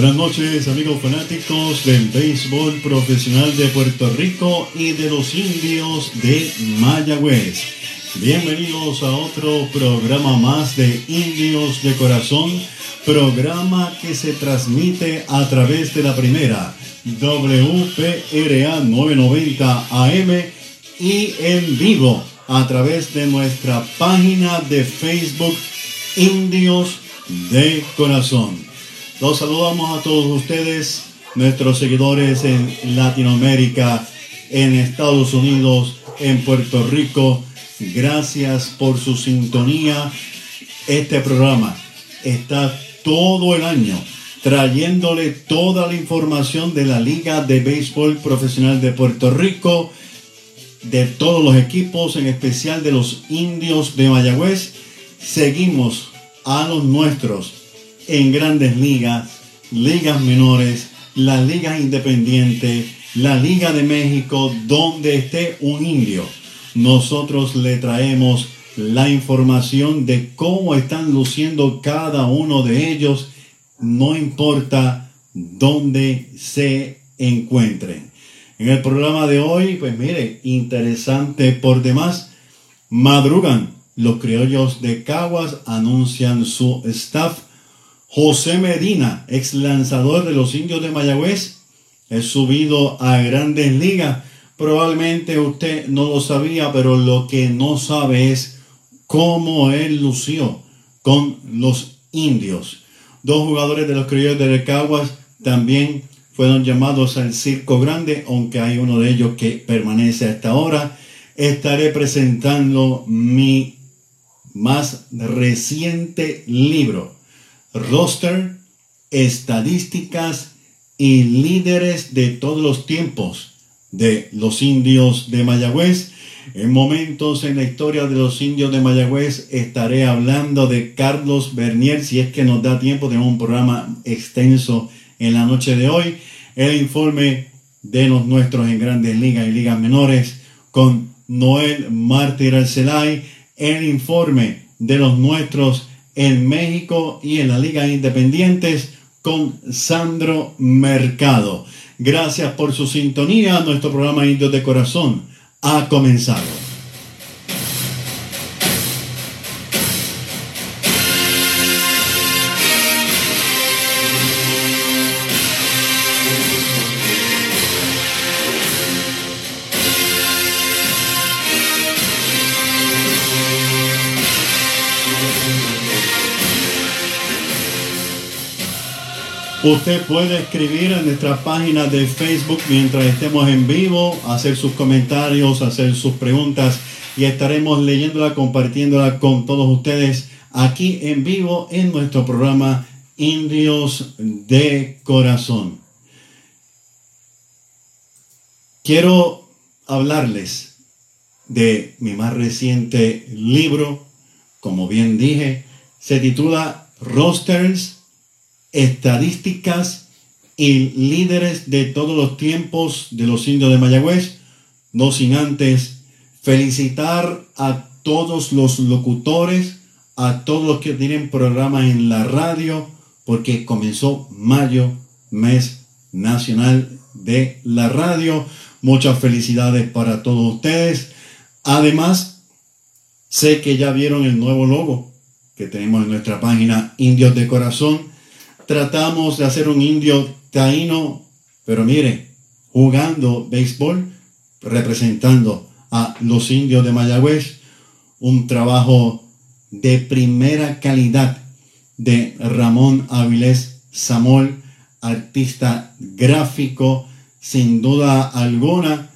Buenas noches amigos fanáticos del béisbol profesional de Puerto Rico y de los indios de Mayagüez. Bienvenidos a otro programa más de Indios de Corazón, programa que se transmite a través de la primera WPRA 990 AM y en vivo a través de nuestra página de Facebook Indios de Corazón. Los saludamos a todos ustedes, nuestros seguidores en Latinoamérica, en Estados Unidos, en Puerto Rico. Gracias por su sintonía. Este programa está todo el año trayéndole toda la información de la Liga de Béisbol Profesional de Puerto Rico, de todos los equipos, en especial de los indios de Mayagüez. Seguimos a los nuestros en grandes ligas, ligas menores, las ligas independientes, la Liga de México, donde esté un indio. Nosotros le traemos la información de cómo están luciendo cada uno de ellos, no importa dónde se encuentren. En el programa de hoy, pues mire, interesante por demás, madrugan los criollos de Caguas, anuncian su staff José Medina, ex lanzador de los indios de Mayagüez, es subido a grandes ligas. Probablemente usted no lo sabía, pero lo que no sabe es cómo él lució con los indios. Dos jugadores de los criollos de Caguas también fueron llamados al Circo Grande, aunque hay uno de ellos que permanece hasta ahora. Estaré presentando mi más reciente libro roster, estadísticas y líderes de todos los tiempos de los indios de Mayagüez. En momentos en la historia de los indios de Mayagüez estaré hablando de Carlos Bernier, si es que nos da tiempo, tenemos un programa extenso en la noche de hoy. El informe de los nuestros en grandes ligas y ligas menores con Noel Mártir Arcelay. El informe de los nuestros en México y en la Liga Independientes con Sandro Mercado. Gracias por su sintonía. Nuestro programa Indios de Corazón ha comenzado. Usted puede escribir en nuestra página de Facebook mientras estemos en vivo, hacer sus comentarios, hacer sus preguntas y estaremos leyéndola, compartiéndola con todos ustedes aquí en vivo en nuestro programa Indios de Corazón. Quiero hablarles de mi más reciente libro, como bien dije, se titula Rosters estadísticas y líderes de todos los tiempos de los indios de Mayagüez, no sin antes felicitar a todos los locutores, a todos los que tienen programas en la radio, porque comenzó mayo, mes nacional de la radio. Muchas felicidades para todos ustedes. Además, sé que ya vieron el nuevo logo que tenemos en nuestra página Indios de Corazón tratamos de hacer un indio taíno, pero mire, jugando béisbol, representando a los indios de Mayagüez, un trabajo de primera calidad de Ramón Avilés Samol, artista gráfico, sin duda alguna,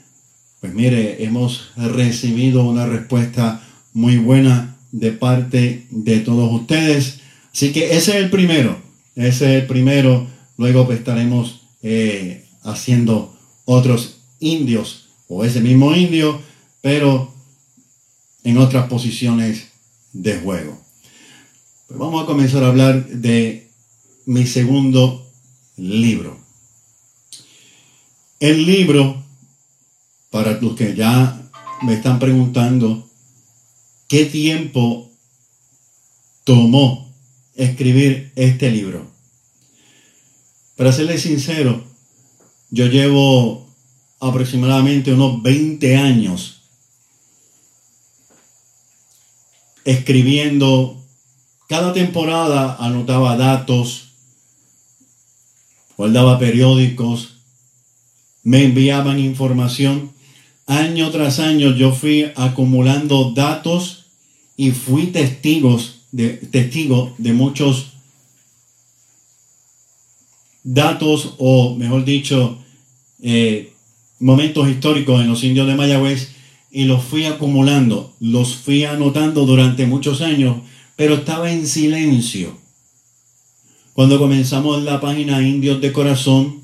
Pues mire, hemos recibido una respuesta muy buena de parte de todos ustedes. Así que ese es el primero, ese es el primero. Luego pues, estaremos eh, haciendo otros indios o ese mismo indio, pero en otras posiciones de juego. Pues vamos a comenzar a hablar de mi segundo libro. El libro, para los que ya me están preguntando, ¿qué tiempo tomó escribir este libro? Para serles sincero, yo llevo aproximadamente unos 20 años escribiendo. Cada temporada anotaba datos, guardaba periódicos, me enviaban información. Año tras año yo fui acumulando datos y fui testigos de, testigo de muchos datos o, mejor dicho, eh, momentos históricos en los indios de Mayagüez y los fui acumulando, los fui anotando durante muchos años, pero estaba en silencio. Cuando comenzamos la página Indios de Corazón,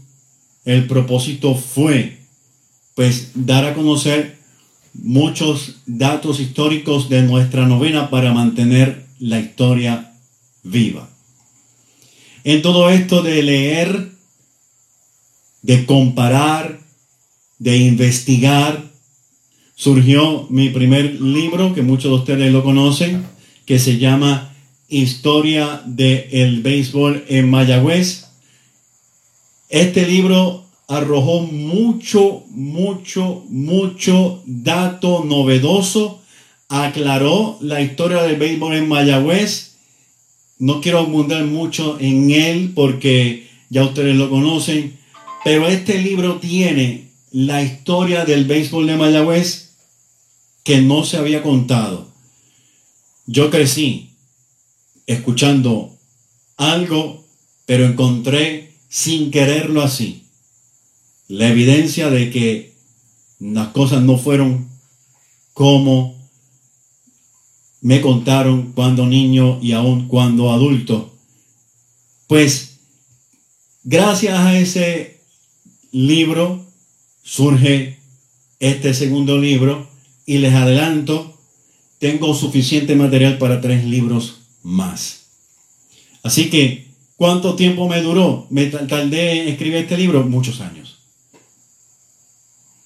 el propósito fue pues dar a conocer muchos datos históricos de nuestra novena para mantener la historia viva. En todo esto de leer, de comparar, de investigar, surgió mi primer libro, que muchos de ustedes lo conocen, que se llama Historia del Béisbol en Mayagüez. Este libro arrojó mucho, mucho, mucho dato novedoso, aclaró la historia del béisbol en Mayagüez no quiero abundar mucho en él porque ya ustedes lo conocen, pero este libro tiene la historia del béisbol de Mayagüez que no se había contado. Yo crecí escuchando algo, pero encontré sin quererlo así la evidencia de que las cosas no fueron como me contaron cuando niño y aún cuando adulto. Pues gracias a ese libro surge este segundo libro y les adelanto, tengo suficiente material para tres libros más. Así que, ¿cuánto tiempo me duró? Me tardé en escribir este libro muchos años.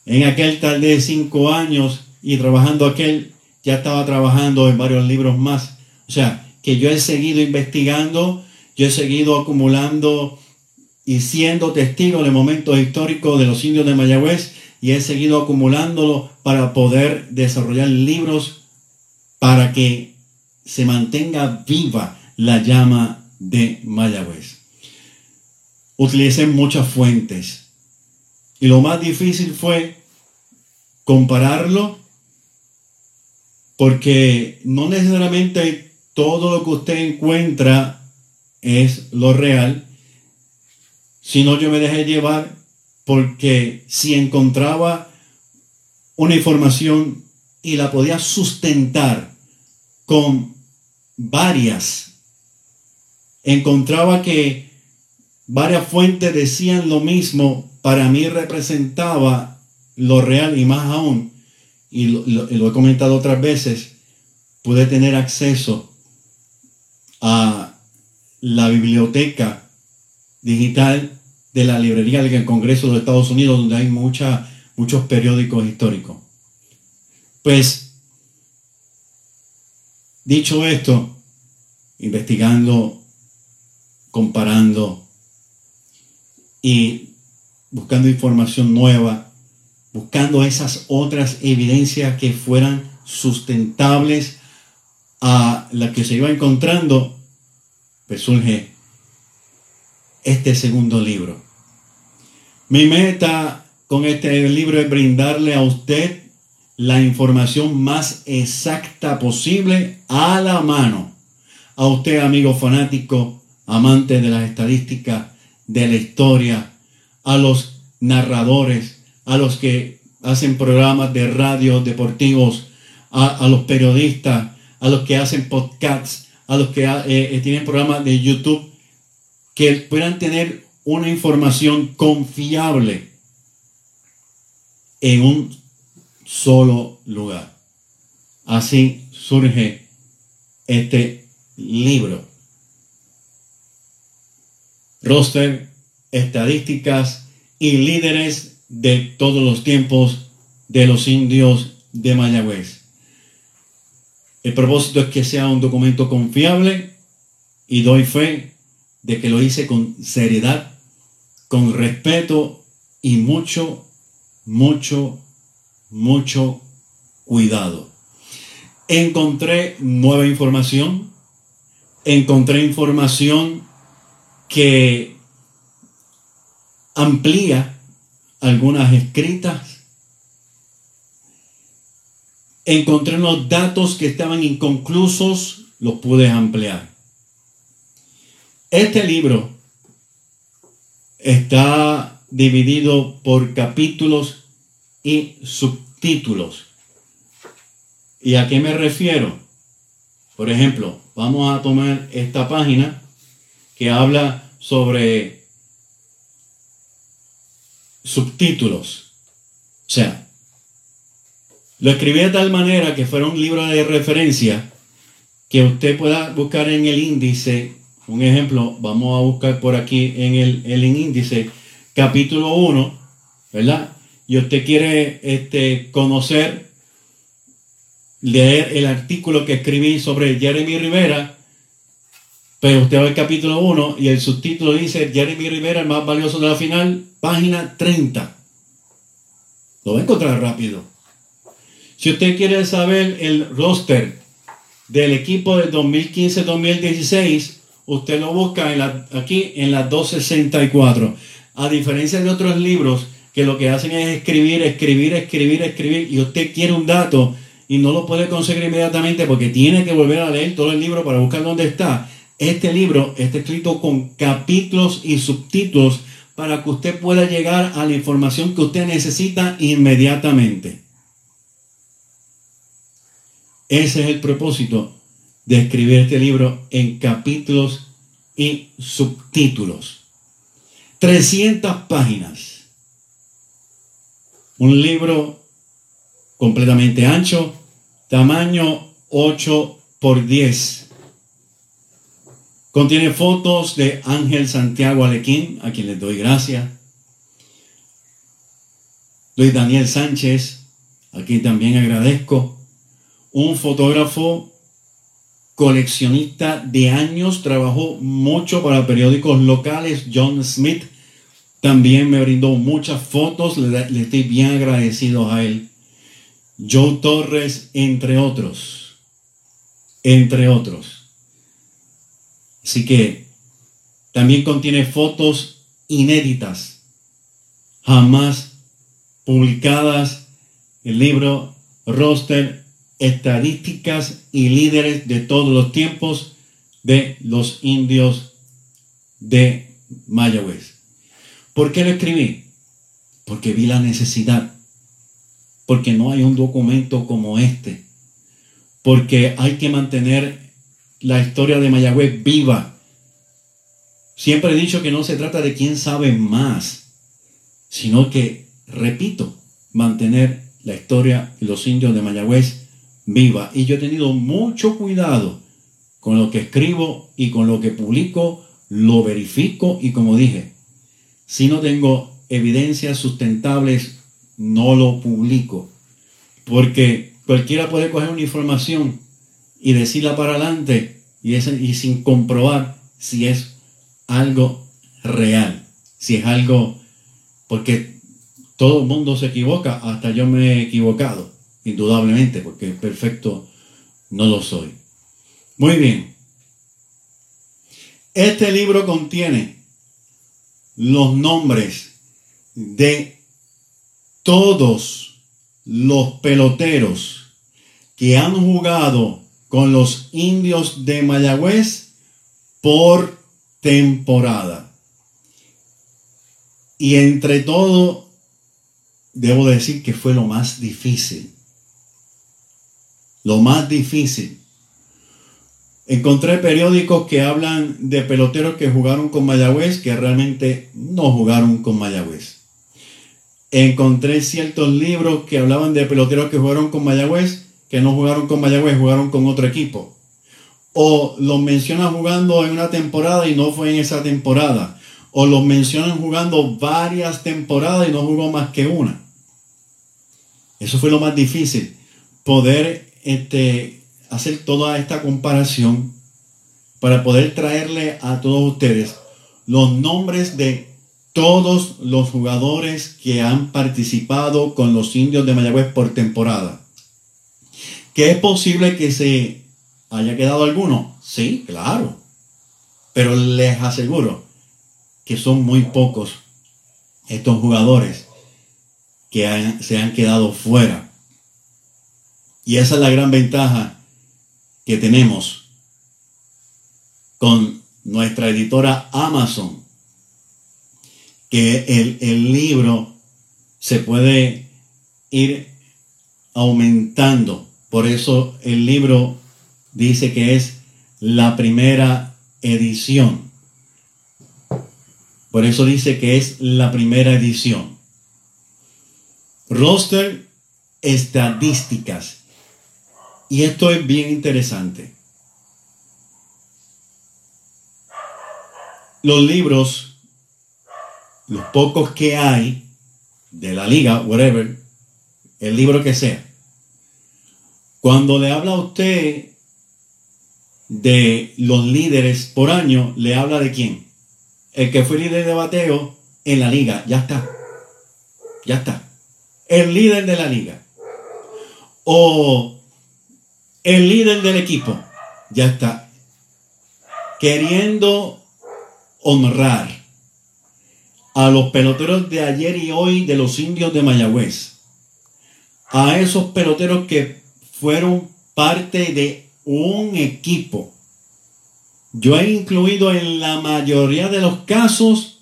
En aquel tardé cinco años y trabajando aquel ya estaba trabajando en varios libros más. O sea, que yo he seguido investigando, yo he seguido acumulando y siendo testigo de momentos históricos de los indios de Mayagüez y he seguido acumulándolo para poder desarrollar libros para que se mantenga viva la llama de Mayagüez. Utilicé muchas fuentes y lo más difícil fue compararlo porque no necesariamente todo lo que usted encuentra es lo real, sino yo me dejé llevar porque si encontraba una información y la podía sustentar con varias, encontraba que varias fuentes decían lo mismo, para mí representaba lo real y más aún y lo, he comentado otras veces, pude tener acceso a la biblioteca digital de la librería del Congreso de Estados Unidos, donde hay mucha, muchos periódicos históricos. Pues, dicho esto, investigando, comparando y buscando información nueva, buscando esas otras evidencias que fueran sustentables a la que se iba encontrando, pues surge este segundo libro. Mi meta con este libro es brindarle a usted la información más exacta posible a la mano. A usted, amigo fanático, amante de las estadísticas, de la historia, a los narradores, a los que hacen programas de radio deportivos, a, los periodistas, a los que hacen podcasts, a los que eh, eh, tienen programas de YouTube, que puedan tener una información confiable en un solo lugar. Así surge este libro. Roster, estadísticas y líderes de todos los tiempos de los indios de Mayagüez. El propósito es que sea un documento confiable y doy fe de que lo hice con seriedad, con respeto y mucho, mucho, mucho cuidado. Encontré nueva información, encontré información que amplía algunas escritas. Encontré unos datos que estaban inconclusos, los pude ampliar. Este libro está dividido por capítulos y subtítulos. ¿Y a qué me refiero? Por ejemplo, vamos a tomar esta página que habla sobre subtítulos. O sea, lo escribí de tal manera que fuera un libro de referencia que usted pueda buscar en el índice. Un ejemplo, vamos a buscar por aquí en el, índice capítulo 1, ¿verdad? Y usted quiere este, conocer, leer el artículo que escribí sobre Jeremy Rivera, pero usted va al capítulo 1 y el subtítulo dice Jeremy Rivera, el más valioso de la final, página 30. Lo va a encontrar rápido. Si usted quiere saber el roster del equipo del 2015-2016, usted lo busca en la, aquí en la 264. A diferencia de otros libros que lo que hacen es escribir, escribir, escribir, escribir, y usted quiere un dato y no lo puede conseguir inmediatamente porque tiene que volver a leer todo el libro para buscar dónde está. Este libro está escrito con capítulos y subtítulos para que usted pueda llegar a la información que usted necesita inmediatamente. Ese es el propósito de escribir este libro en capítulos y subtítulos. 300 páginas. Un libro completamente ancho, tamaño 8 por 10 Contiene fotos de Ángel Santiago Alequín, a quien les doy gracias. Luis Daniel Sánchez, a quien también agradezco. Un fotógrafo coleccionista de años, trabajó mucho para periódicos locales, John Smith. También me brindó muchas fotos, le, le estoy bien agradecido a él. Joe Torres, entre otros. Entre otros. Así que también contiene fotos inéditas, jamás publicadas. El libro Roster, Estadísticas y Líderes de todos los tiempos de los indios de Mayagüez. ¿Por qué lo escribí? Porque vi la necesidad. Porque no hay un documento como este. Porque hay que mantener la historia de Mayagüez viva. Siempre he dicho que no se trata de quién sabe más, sino que, repito, mantener la historia de los indios de Mayagüez viva. Y yo he tenido mucho cuidado con lo que escribo y con lo que publico, lo verifico y como dije, si no tengo evidencias sustentables, no lo publico. Porque cualquiera puede coger una información y decirla para adelante y, sin comprobar si es algo real, si es algo, porque todo el mundo se equivoca, hasta yo me he equivocado, indudablemente, porque perfecto no lo soy. Muy bien. Este libro contiene los nombres de todos los peloteros que han jugado con los indios de Mayagüez por temporada. Y entre todo debo decir que fue lo más difícil. Lo más difícil. Encontré periódicos que hablan de peloteros que jugaron con Mayagüez que realmente no jugaron con Mayagüez. Encontré ciertos libros que hablaban de peloteros que jugaron con Mayagüez que no jugaron con Mayagüez, jugaron con otro equipo. O los mencionan jugando en una temporada y no fue en esa temporada. O los mencionan jugando varias temporadas y no jugó más que una. Eso fue lo más difícil. Poder este, hacer toda esta comparación para poder traerle a todos ustedes los nombres de todos los jugadores que han participado con los indios de Mayagüez por temporada. ¿Que es posible que se haya quedado alguno? Sí, claro. Pero les aseguro que son muy pocos estos jugadores que se han quedado fuera. Y esa es la gran ventaja que tenemos con nuestra editora Amazon, que el, el libro se puede ir aumentando. Por eso el libro dice que es la primera edición. Por eso dice que es la primera edición. Roster estadísticas. Y esto es bien interesante. Los libros, los pocos que hay de la liga, whatever, el libro que sea, cuando le habla a usted de los líderes por año, le habla de quién? El que fue líder de bateo en la liga, ya está. Ya está. El líder de la liga. O el líder del equipo, ya está. Queriendo honrar a los peloteros de ayer y hoy de los indios de Mayagüez. A esos peloteros que fueron parte de un equipo. Yo he incluido en la mayoría de los casos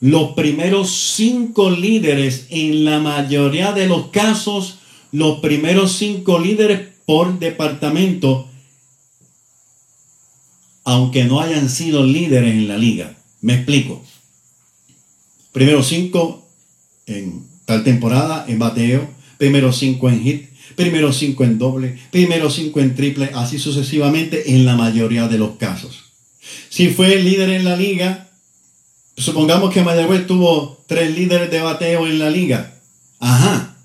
los primeros cinco líderes, en la mayoría de los casos, los primeros cinco líderes por departamento, aunque no hayan sido líderes en la liga. Me explico. Primero cinco en tal temporada en bateo, primero cinco en hit, primero cinco en doble, primero cinco en triple, así sucesivamente en la mayoría de los casos. Si fue el líder en la liga, supongamos que Mayagüez tuvo tres líderes de bateo en la liga. Ajá.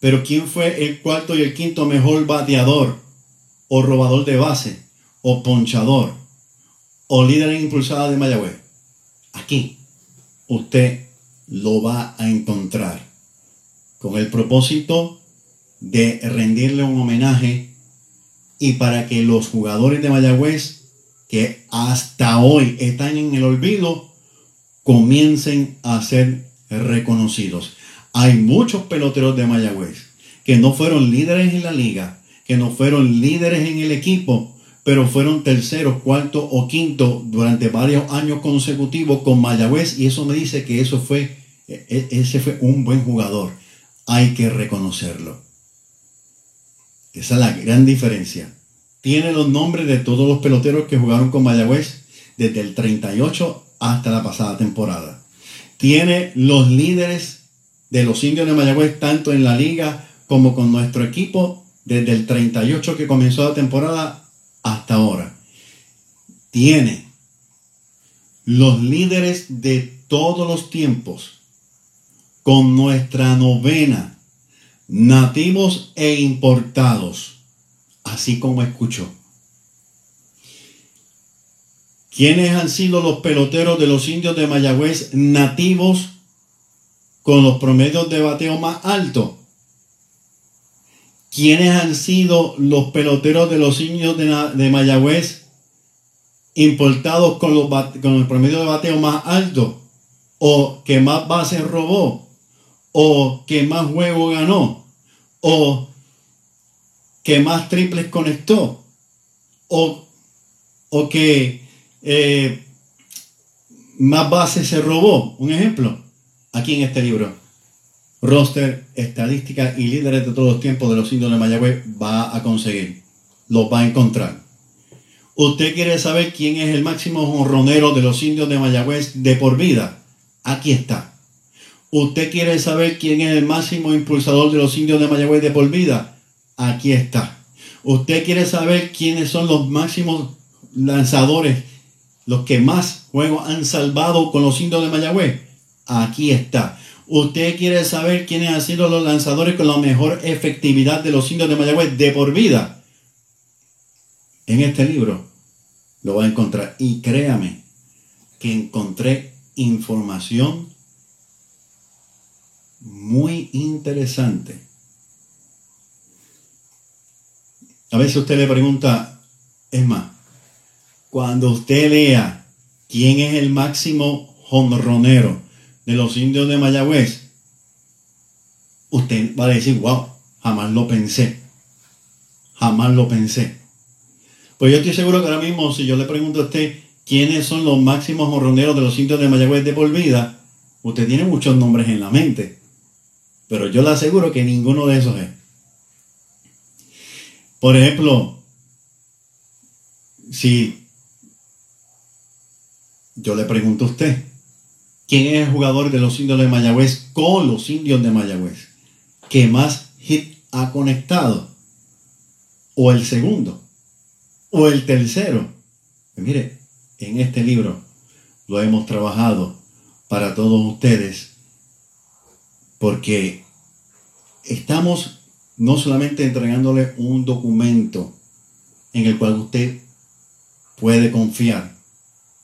Pero ¿quién fue el cuarto y el quinto mejor bateador? O robador de base, o ponchador, o líder en impulsada de Mayagüez. Aquí usted lo va a encontrar con el propósito de rendirle un homenaje y para que los jugadores de Mayagüez que hasta hoy están en el olvido comiencen a ser reconocidos. Hay muchos peloteros de Mayagüez que no fueron líderes en la liga, que no fueron líderes en el equipo, pero fueron terceros, cuarto o quinto durante varios años consecutivos con Mayagüez y eso me dice que eso fue, e, e, ese fue un buen jugador. Hay que reconocerlo. Esa es la gran diferencia. Tiene los nombres de todos los peloteros que jugaron con Mayagüez desde el 38 hasta la pasada temporada. Tiene los líderes de los indios de Mayagüez tanto en la liga como con nuestro equipo desde el 38 que comenzó la temporada hasta ahora. Tiene los líderes de todos los tiempos con nuestra novena nativos e importados, así como escuchó. ¿Quiénes han sido los peloteros de los indios de Mayagüez nativos con los promedios de bateo más altos? ¿Quiénes han sido los peloteros de los indios de, Mayagüez importados con, los, con el promedio de bateo más alto? ¿O que más bases robó? O que más juego ganó, o que más triples conectó, o, o que eh, más bases se robó. Un ejemplo, aquí en este libro. roster, estadística y líderes de todos los tiempos de los indios de Mayagüez va a conseguir. Los va a encontrar. ¿Usted quiere saber quién es el máximo jonronero de los indios de Mayagüez de por vida? Aquí está. ¿Usted quiere saber quién es el máximo impulsador de los indios de Mayagüez de por vida? Aquí está. ¿Usted quiere saber quiénes son los máximos lanzadores, los que más juegos han salvado con los indios de Mayagüez? Aquí está. ¿Usted quiere saber quiénes han sido los lanzadores con la mejor efectividad de los indios de Mayagüez de por vida? En este libro lo va a encontrar. Y créame que encontré información muy interesante. A veces usted le pregunta, es más, cuando usted lea quién es el máximo jonronero de los indios de Mayagüez, usted va a decir, wow, jamás lo pensé. Jamás lo pensé. Pues yo estoy seguro que ahora mismo, si yo le pregunto a usted quiénes son los máximos jorroneros de los indios de Mayagüez de por vida, usted tiene muchos nombres en la mente. Pero yo le aseguro que ninguno de esos es. Por ejemplo, si yo le pregunto a usted, ¿quién es el jugador de los indios de Mayagüez con los indios de Mayagüez que más hit ha conectado? ¿O el segundo? ¿O el tercero? Pues mire, en este libro lo hemos trabajado para todos ustedes porque estamos no solamente entregándole un documento en el cual usted puede confiar,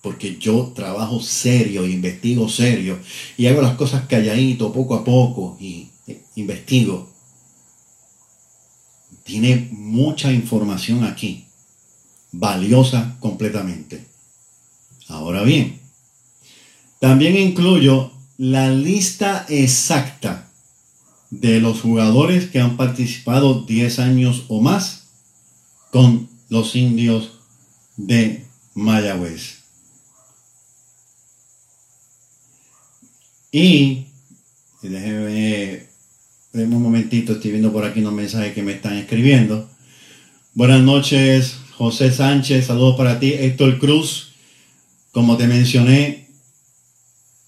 porque yo trabajo serio, investigo serio y hago las cosas calladito, poco a poco y investigo. Tiene mucha información aquí, valiosa completamente. Ahora bien, también incluyo la lista exacta de los jugadores que han participado 10 años o más con los indios de Mayagüez. Y, déjeme un momentito, estoy viendo por aquí unos mensajes que me están escribiendo. Buenas noches, José Sánchez, saludos para ti, Héctor Cruz. Como te mencioné,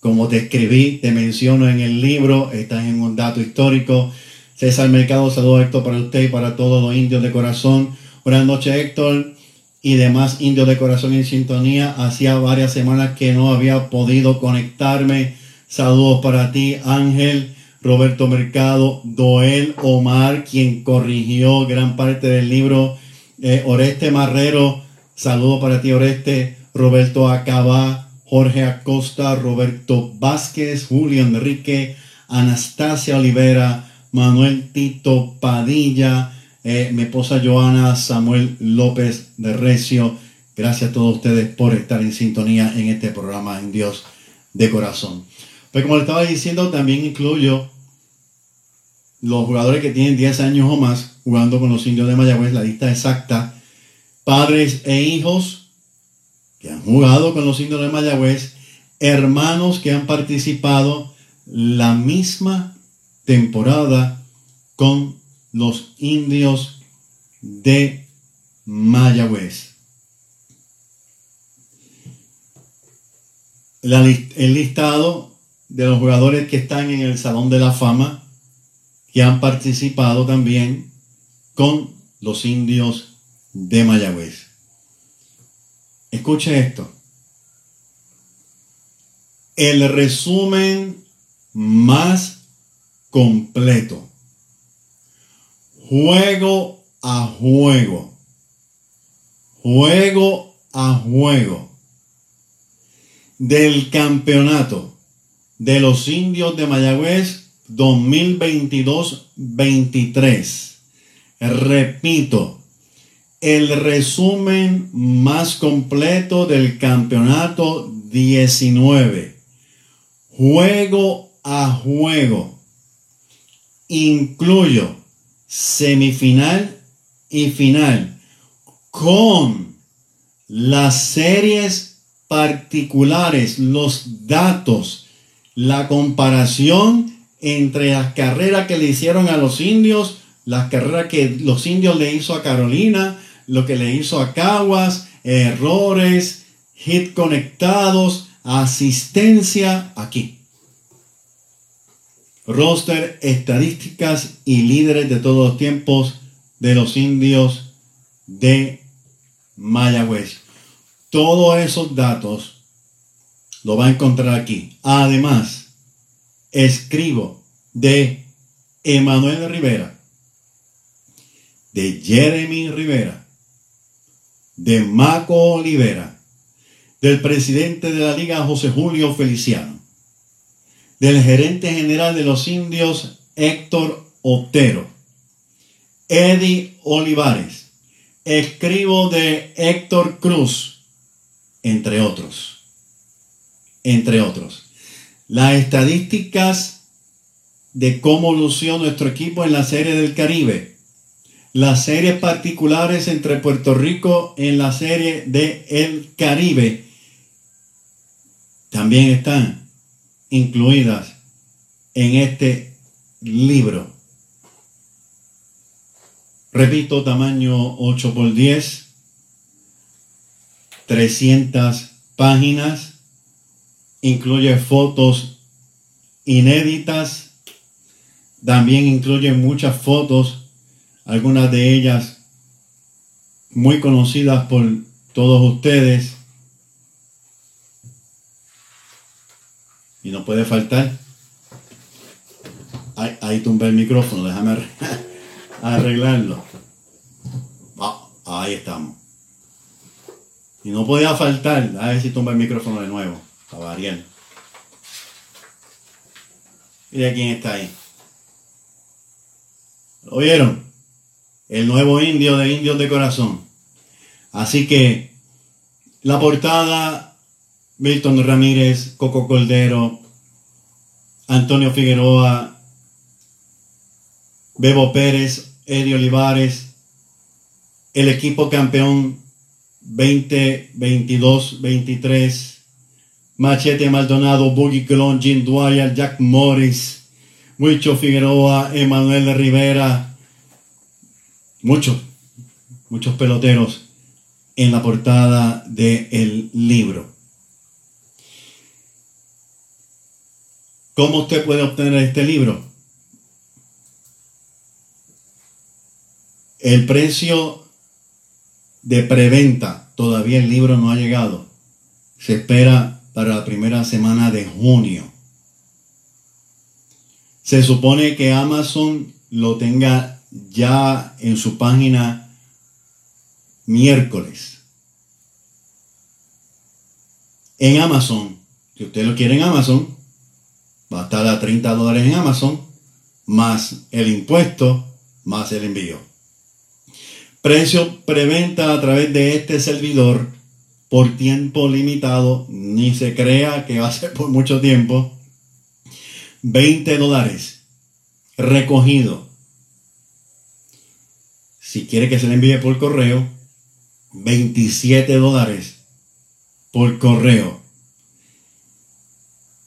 como te escribí, te menciono en el libro, estás en un dato histórico. César Mercado, saludos Héctor para usted y para todos los indios de corazón. Buenas noches Héctor y demás indios de corazón en sintonía. Hacía varias semanas que no había podido conectarme. Saludos para ti Ángel, Roberto Mercado, Doel Omar, quien corrigió gran parte del libro. Eh, Oreste Marrero, saludos para ti Oreste. Roberto Acabá, Jorge Acosta, Roberto Vázquez, Julio Enrique, Anastasia Olivera, Manuel Tito Padilla, eh, mi esposa Joana, Samuel López de Recio. Gracias a todos ustedes por estar en sintonía en este programa en Dios de corazón. Pues como le estaba diciendo, también incluyo los jugadores que tienen 10 años o más jugando con los indios de Mayagüez, la lista exacta, padres e hijos que han jugado con los indios de Mayagüez, hermanos que han participado la misma temporada con los indios de Mayagüez. el listado de los jugadores que están en el Salón de la Fama, que han participado también con los indios de Mayagüez. Escuche esto. El resumen más completo. Juego a juego. Juego a juego. Del campeonato de los indios de Mayagüez 2022-23. Repito, el resumen más completo del campeonato 19. Juego a juego. Incluyo semifinal y final con las series particulares, los datos, la comparación entre las carreras que le hicieron a los indios, las carreras que los indios le hizo a Carolina, lo que le hizo a Caguas, errores, hit conectados, asistencia aquí. Roster, estadísticas y líderes de todos los tiempos de los indios de Mayagüez. Todos esos datos lo va a encontrar aquí. Además, escribo de Emanuel Rivera, de Jeremy Rivera, de Maco Olivera, del presidente de la Liga José Julio Feliciano, del gerente general de los indios Héctor Otero, Eddie Olivares, escribo de Héctor Cruz, entre otros. Entre otros. Las estadísticas de cómo lució nuestro equipo en la Serie del Caribe. Las series particulares entre Puerto Rico en la Serie del El Caribe también están incluidas en este libro. Repito, tamaño 8 por 10, 300 páginas, incluye fotos inéditas, también incluye muchas fotos, algunas de ellas muy conocidas por todos ustedes. Y no puede faltar. Ahí, ahí tumbé el micrófono, déjame arreglarlo. Ah, ahí estamos. Y no podía faltar, a ver si tumba el micrófono de nuevo, para variar. Mira quién está ahí. ¿Lo oyeron? El nuevo indio de indios de corazón. Así que la portada, Milton Ramírez, Coco Cordero, Antonio Figueroa, Bebo Pérez, Eddie Olivares, el equipo campeón 2022-23, Machete Maldonado, Boogie Colón, Jim Dwyer, Jack Morris, Mucho Figueroa, Emanuel Rivera, muchos, muchos peloteros en la portada del libro. ¿Cómo usted puede obtener este libro? El precio de preventa, todavía el libro no ha llegado. Se espera para la primera semana de junio. Se supone que Amazon lo tenga ya en su página miércoles. En Amazon, si usted lo quiere en Amazon, va a estar a 30 dólares en Amazon, más el impuesto, más el envío. Precio preventa a través de este servidor por tiempo limitado, ni se crea que va a ser por mucho tiempo. 20 dólares recogido. Si quiere que se le envíe por correo, 27 dólares por correo.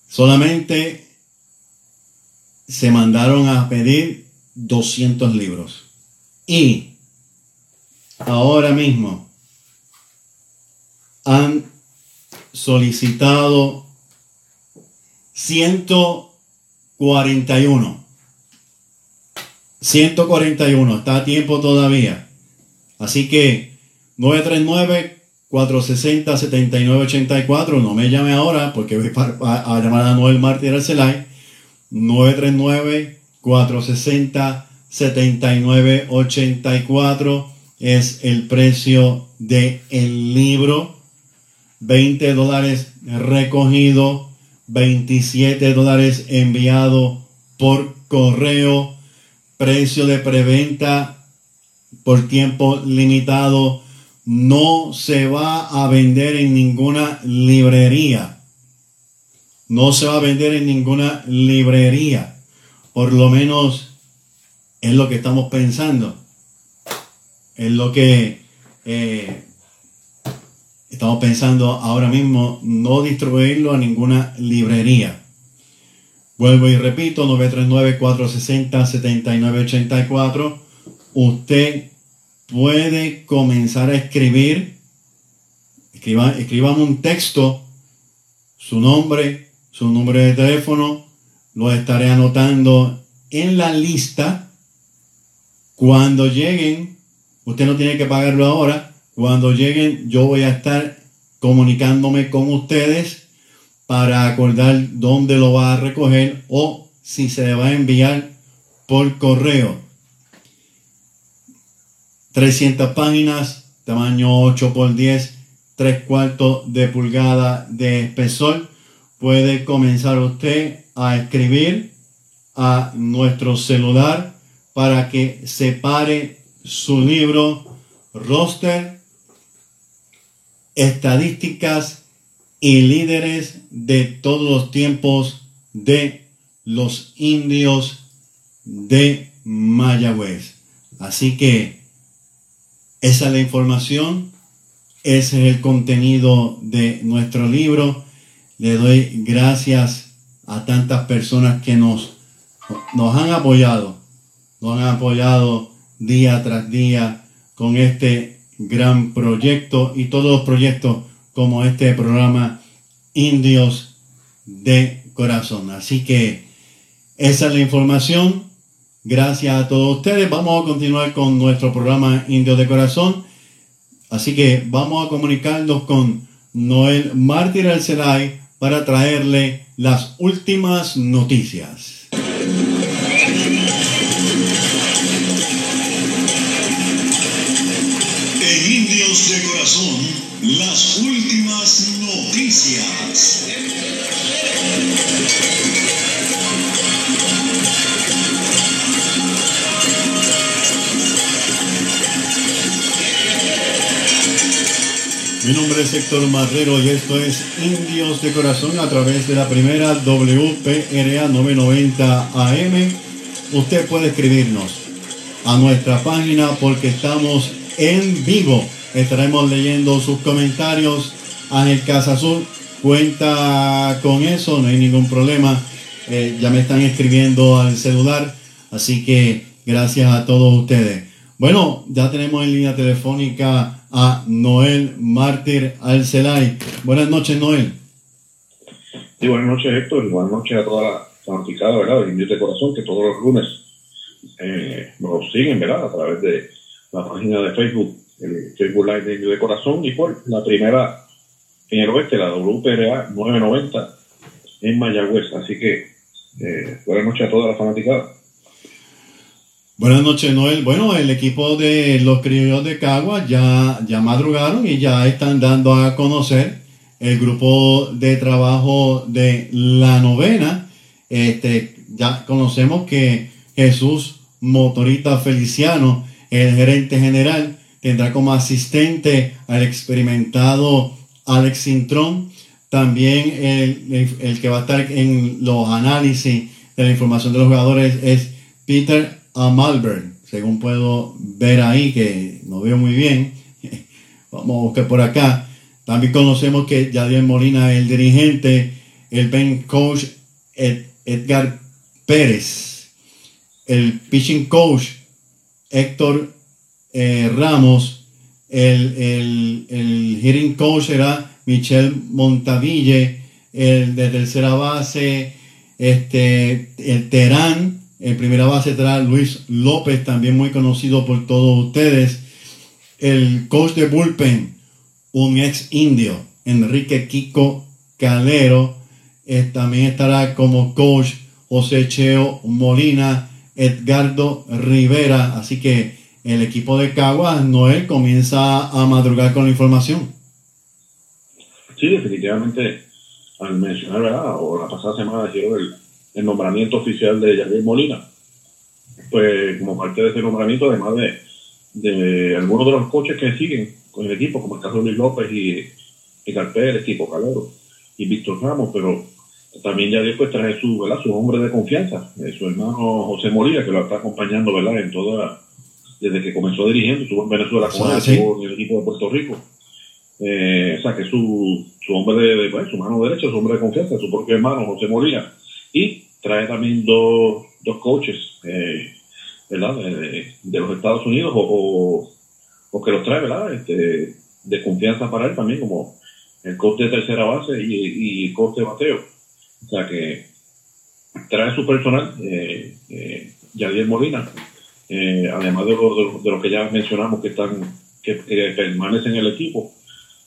Solamente se mandaron a pedir 200 libros. Y ahora mismo han solicitado 141. 141, está a tiempo todavía. Así que 939-460-7984, no me llame ahora porque voy a, llamar a Noel Martí Arcelay. 939-460-7984 es el precio del el libro. 20 dólares recogido, 27 dólares enviado por correo, precio de preventa por tiempo limitado, no se va a vender en ninguna librería. No se va a vender en ninguna librería. Por lo menos es lo que estamos pensando. Es lo que eh, estamos pensando ahora mismo, no distribuirlo a ninguna librería. Vuelvo y repito, 939-460-7984. Usted puede comenzar a escribir. Escriba, escriban un texto, su nombre, su número de teléfono. Lo estaré anotando en la lista. Cuando lleguen, usted no tiene que pagarlo ahora. Cuando lleguen, yo voy a estar comunicándome con ustedes para acordar dónde lo va a recoger o si se le va a enviar por correo. 300 páginas, tamaño 8 x 10, 3 cuartos de pulgada de espesor. Puede comenzar usted a escribir a nuestro celular para que separe su libro, roster, estadísticas y líderes de todos los tiempos de los indios de Mayagüez. Así que esa es la información, ese es el contenido de nuestro libro. Le doy gracias a tantas personas que nos, nos han apoyado, nos han apoyado día tras día con este gran proyecto y todos los proyectos como este programa Indios de Corazón. Así que esa es la información. Gracias a todos ustedes. Vamos a continuar con nuestro programa Indios de Corazón. Así que vamos a comunicarnos con Noel Mártir Alcelay para traerle las últimas noticias. De Corazón, las últimas noticias. Mi nombre es Héctor Marrero y esto es Indios de Corazón a través de la primera WPRA 990 AM. Usted puede escribirnos a nuestra página porque estamos en vivo. Estaremos leyendo sus comentarios. Ángel Casa Azul cuenta con eso, no hay ningún problema. Eh, ya me están escribiendo al celular, así que gracias a todos ustedes. Bueno, ya tenemos en línea telefónica a Noel Mártir Alcelay. Buenas noches, Noel. Sí, buenas noches, Héctor, y buenas noches a toda la fanaticada, ¿verdad? De Indios de Corazón, que todos los lunes eh, nos siguen, ¿verdad? A través de la página de Facebook, el Facebook Live de de Corazón, y por la primera en el oeste, la WPRA 990 en Mayagüez. Así que eh, buenas noches a toda la fanaticada. Buenas noches, Noel. Bueno, el equipo de los criollos de Cagua ya, ya madrugaron y ya están dando a conocer el grupo de trabajo de la novena. Este, ya conocemos que Jesús Motorita Feliciano, el gerente general, tendrá como asistente al experimentado Alex Sintrón. También el, el- que va a estar en los análisis de la información de los jugadores es Peter Amalbert, según puedo ver ahí, que no veo muy bien. Vamos a buscar por acá. También conocemos que Yadier Molina es el dirigente, el Ben coach Ed- Edgar Pérez, el pitching coach Héctor eh, Ramos, el, el, el hitting coach era Michelle Montaville, el de tercera base, este, el Terán, en primera base será Luis López, también muy conocido por todos ustedes. El coach de bullpen, un ex indio, Enrique Kiko Calero. Eh, también estará como coach José Cheo Molina, Edgardo Rivera. Así que el equipo de Caguas, Noel, comienza a madrugar con la información. Sí, definitivamente, al mencionar, ¿verdad? O la pasada semana hicieron el, el nombramiento oficial de Javier Molina. Pues como parte de ese nombramiento, además de, de algunos de los coches que siguen con el equipo, como el caso de Luis López y, y Pérez, Kiko Calero y Víctor Ramos, pero también ya después trae su, ¿verdad? su hombre de confianza, eh, su hermano José Molina, que lo está acompañando ¿verdad? en toda, desde que comenzó dirigiendo, estuvo en Venezuela con él, estuvo en el equipo de Puerto Rico. Eh, o sea, que su, su hombre de, de- pues, su mano derecha, su hombre de confianza, su propio hermano José Molina. Y trae también dos, dos coaches, eh, ¿verdad? De, de los Estados Unidos o, o, o que los trae, ¿verdad? Este, de confianza para él también, como el coach de tercera base y, y coach de bateo. O sea que trae su personal, eh, eh, Yadier Molina, eh, además de lo, de, lo- de lo que ya mencionamos que están que, permanecen en el equipo.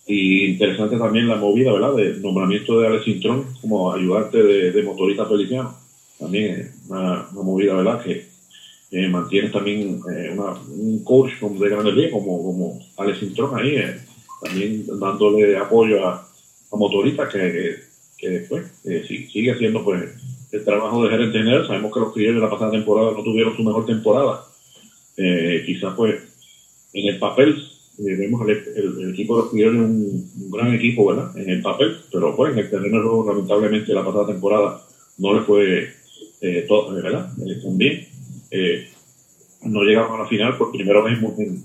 Y interesante también la movida, ¿verdad? Del nombramiento de Alex Cintrón como ayudante de, de motorista feliciano. También una, una movida, ¿verdad? Que eh, mantiene también eh, un coach como de Grandes Ligas como, como Alex Cintrón ahí, eh, también dándole apoyo a, a motoristas que, que, eh, sí- sigue haciendo pues el trabajo de gerente general. Sabemos que los criollos la pasada temporada no tuvieron su mejor temporada. Eh, quizás pues en el papel eh, vemos el, el- el equipo de los criollos un, un gran equipo, ¿verdad? En el papel, pero pues en el terreno de lamentablemente la pasada temporada no le fue eh, todo, ¿verdad? Eh, también eh, no llegaron a la final por primera vez en,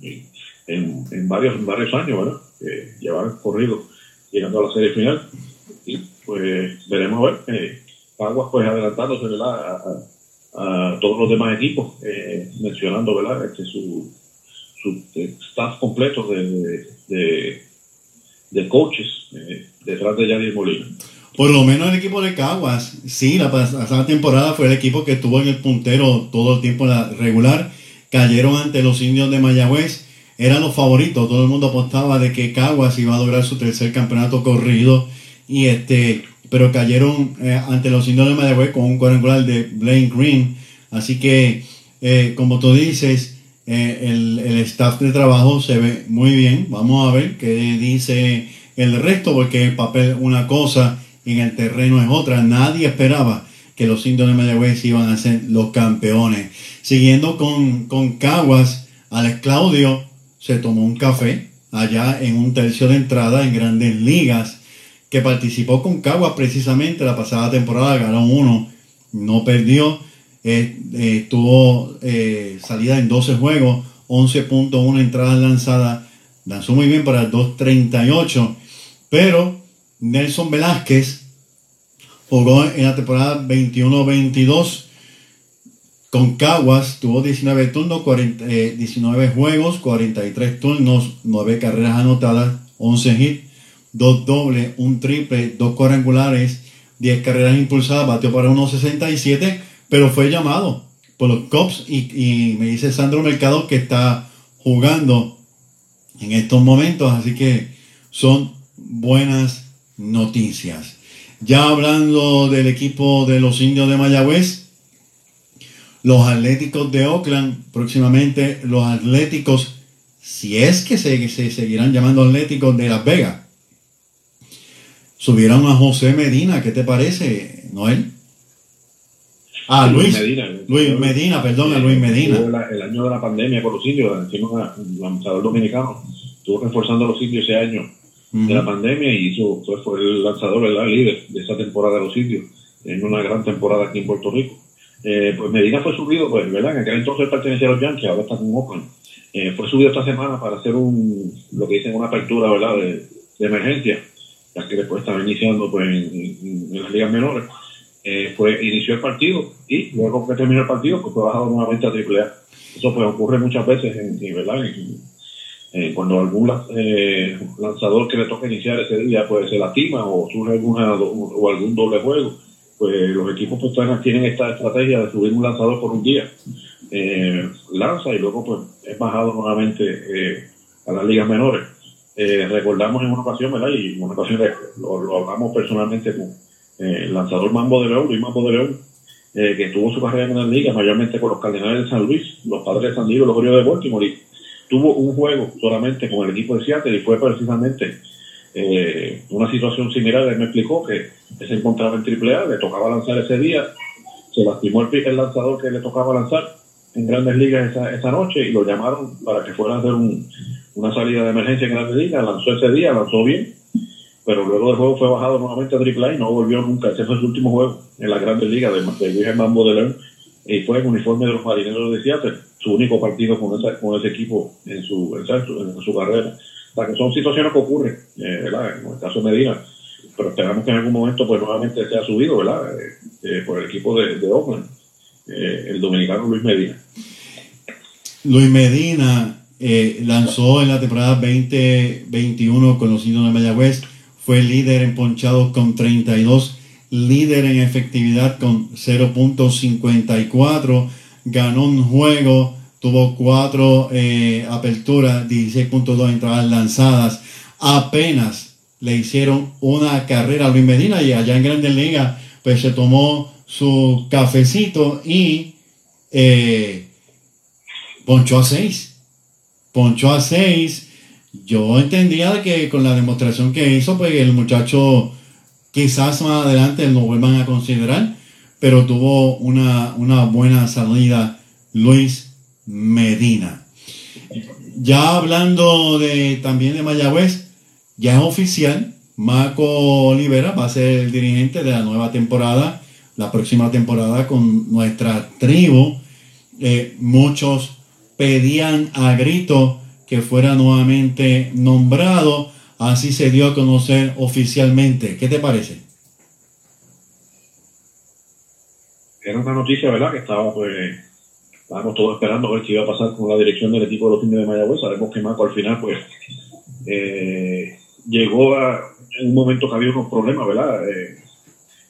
en, en- varios, en varios años, ¿verdad? Eh, llevar corrido llegando a la serie final. Y pues veremos a ver. Caguas pues adelantándose, ¿verdad? A, a- todos los demás equipos, eh, mencionando, ¿verdad? Este, su, su staff completo de, de, de, coaches eh, detrás de Yadier Molina. Por lo menos el equipo de Caguas, sí, la pasada temporada fue el equipo que estuvo en el puntero todo el tiempo la regular. Cayeron ante los indios de Mayagüez, eran los favoritos. Todo el mundo apostaba de que Caguas iba a lograr su tercer campeonato corrido. Y este, pero cayeron eh, ante los indios de Mayagüez con un cuadrangular de Blaine Green. Así que, eh, como tú dices, eh, el, el staff de trabajo se ve muy bien. Vamos a ver qué dice el resto, porque el papel una cosa y en el terreno es otra. Nadie esperaba que los indios de Mayagüez iban a ser los campeones. Siguiendo con, con Caguas, Alex Claudio se tomó un café allá en un tercio de entrada en grandes ligas, que participó con Caguas precisamente la pasada temporada, ganó uno, no perdió, eh, eh, tuvo eh, salida en 12 juegos, 11.1 entradas lanzadas, lanzó muy bien para el 2.38, pero Nelson Velázquez jugó en la temporada 21-22 con Caguas, tuvo 19 turnos, 40, eh, 19 juegos, 43 turnos, 9 carreras anotadas, 11 hits, 2 dobles, un triple, 2 cuadrangulares, 10 carreras impulsadas, batió para 1.67, pero fue llamado por los y, y me dice Sandro Mercado que está jugando en estos momentos, así que son buenas noticias. Ya hablando del equipo de los indios de Mayagüez, los Atléticos de Oakland, próximamente los Atléticos, si es que se, se seguirán llamando Atléticos de Las Vegas, subieron a José Medina, ¿qué te parece, Noel? Ah, Luis, Medina. Luis Medina, perdón, a Luis Medina. La- el año de la pandemia con los indios, encima un lanzador dominicano, estuvo reforzando a los indios ese año de la pandemia y hizo, fue, fue el lanzador, ¿verdad? líder de esa temporada de los indios, en una gran temporada aquí en Puerto Rico. Eh, pues Medina fue subido, pues, ¿verdad? En aquel entonces pertenecía a los Yankees, ahora está con Oakland. Eh, fue subido esta semana para hacer un, lo que dicen una apertura, ¿verdad? De, de emergencia, ya que después estaba iniciando, pues, en, las ligas menores. Eh, fue, inició el partido y luego que terminó el partido, pues fue bajado nuevamente a AAA. Eso pues ocurre muchas veces, en, ¿verdad? Cuando algún eh, lanzador que le toca iniciar ese día pues se lastima o surge alguna o algún doble juego, pues los equipos pues tienen esta estrategia de subir un lanzador por un día. Eh, lanza y luego pues es bajado nuevamente eh, a las ligas menores. Eh, recordamos en una ocasión, ¿verdad? Y en una ocasión lo, lo hablamos personalmente con eh, el lanzador Mambo de León, Luis Mambo de León, eh, que tuvo su carrera en la liga mayormente con los Cardenales de San Luis, los Padres de San Diego los Orioles de Baltimore. Y tuvo un juego solamente con el equipo de Seattle y fue precisamente eh, una situación similar. Él me explicó que se encontraba en AAA, le tocaba lanzar ese día, se lastimó el, el lanzador que le tocaba lanzar en Grandes Ligas esa, esa noche y lo llamaron para que fuera a hacer un- una salida de emergencia en Grandes Ligas. Lanzó ese día, lanzó bien, pero luego del juego fue bajado nuevamente a AAA y no volvió nunca. Ese fue su último juego en la Grandes Ligas de, de Luis Mambo de y fue en uniforme de los marineros de Seattle, su único partido con, esa- con ese equipo en su, en su, en su carrera. O sea, que son situaciones que ocurren, eh, ¿verdad? En el caso de Medina, pero esperamos que en algún momento pues nuevamente sea subido, ¿verdad? Eh, por el equipo de, de Oakland, el dominicano Luis Medina. Luis Medina lanzó en la temporada 2021 con los indios de Mayagüez, fue líder en ponchados con 32, líder en efectividad con 0.54, ganó un juego, tuvo cuatro eh, aperturas, 16.2 entradas lanzadas, apenas le hicieron una carrera a Luis Medina y allá en Grandes Ligas pues se tomó su cafecito y eh, ponchó a seis. Ponchó a seis. Yo entendía que con la demostración que hizo, pues el muchacho quizás más adelante lo vuelvan a considerar, pero tuvo una, una buena salida Luis Medina. Ya hablando de también de Mayagüez, ya es oficial, Marco Olivera va a ser el dirigente de la nueva temporada, la próxima temporada con nuestra tribu. Eh, muchos pedían a grito que fuera nuevamente nombrado, así se dio a conocer oficialmente. ¿Qué te parece? Era una noticia, ¿verdad? Que estaba, pues, estábamos todos esperando a ver qué iba a pasar con la dirección del equipo de los indios de Mayagüez. Sabemos que Marco al final, pues, eh, llegó a, en un momento que había unos problemas, ¿verdad? Eh,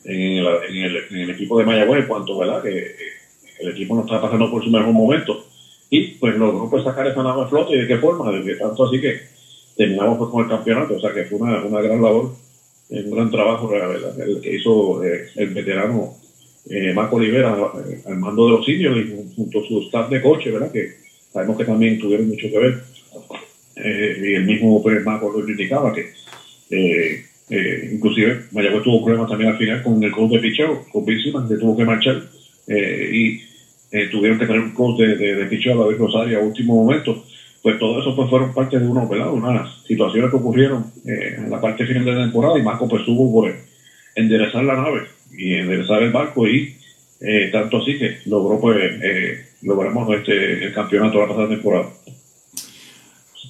en, el, equipo de Mayagüez, en cuanto, ¿verdad? Que el equipo no estaba pasando por su mejor momento. Y pues logró pues, sacar esa nave a flote y de qué forma, de tanto así que terminamos pues, con el campeonato. O sea que fue una, una gran labor, un gran trabajo, ¿verdad? El que hizo eh, el veterano eh, Marco Olivera al mando de los indios y junto a su staff de coche, ¿verdad? Que sabemos que también tuvieron mucho que ver eh, y el mismo pues, Marco lo indicaba que eh, eh, inclusive Mayagüez tuvo problemas también al final con el coach de picheo, con Bill que tuvo que marchar y tuvieron que tener un coach de, de, de picheo a David Rosario a último momento. Pues todo eso pues fueron parte de unos, ¿verdad? unas situaciones que ocurrieron en la parte final de la temporada y Marco pues tuvo por enderezar la nave y enderezar el barco y tanto así que logró pues logramos este, el campeonato la pasada temporada.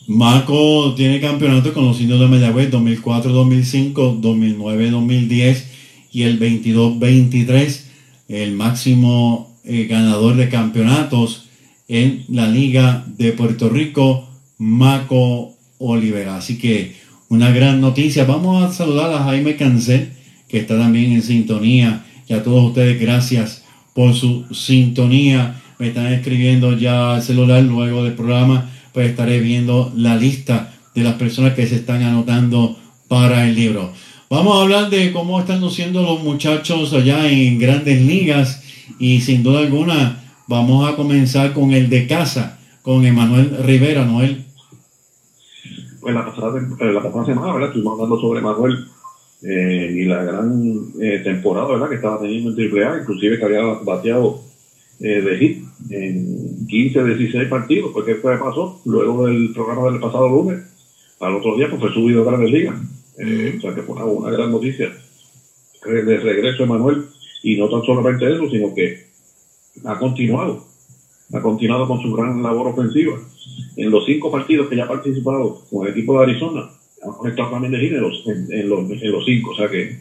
Marco tiene campeonato con los indios de Mayagüez 2004-2005, 2009-2010 y el 22-23, el máximo eh, ganador de campeonatos en la Liga de Puerto Rico, Marco Olivera. Así que una gran noticia. Vamos a saludar a Jaime Cancel, que está también en sintonía, y a todos ustedes gracias por su sintonía. Me están escribiendo ya al celular luego del programa pues estaré viendo la lista de las personas que se están anotando para el libro. Vamos a hablar de cómo están luciendo los muchachos allá en grandes ligas y sin duda alguna vamos a comenzar con el de casa, con Emanuel Rivera, Noel. Pues la pasada, eh, la pasada semana, ¿verdad? Estuvimos hablando sobre Emanuel eh, y la gran eh, temporada, ¿verdad? Que estaba teniendo en AAA, inclusive que había bateado eh, de hit en 15, 16 partidos, porque fue pasó luego del programa del pasado lunes, al otro día pues fue subido a Grandes Ligas. Eh, o sea que fue una, gran noticia de regreso Emanuel, y no tan solamente eso, sino que ha continuado, ha continuado con su gran labor ofensiva. En los cinco partidos que ya ha participado con el equipo de Arizona, ha conectado también de géneros en, los, en los cinco, o sea que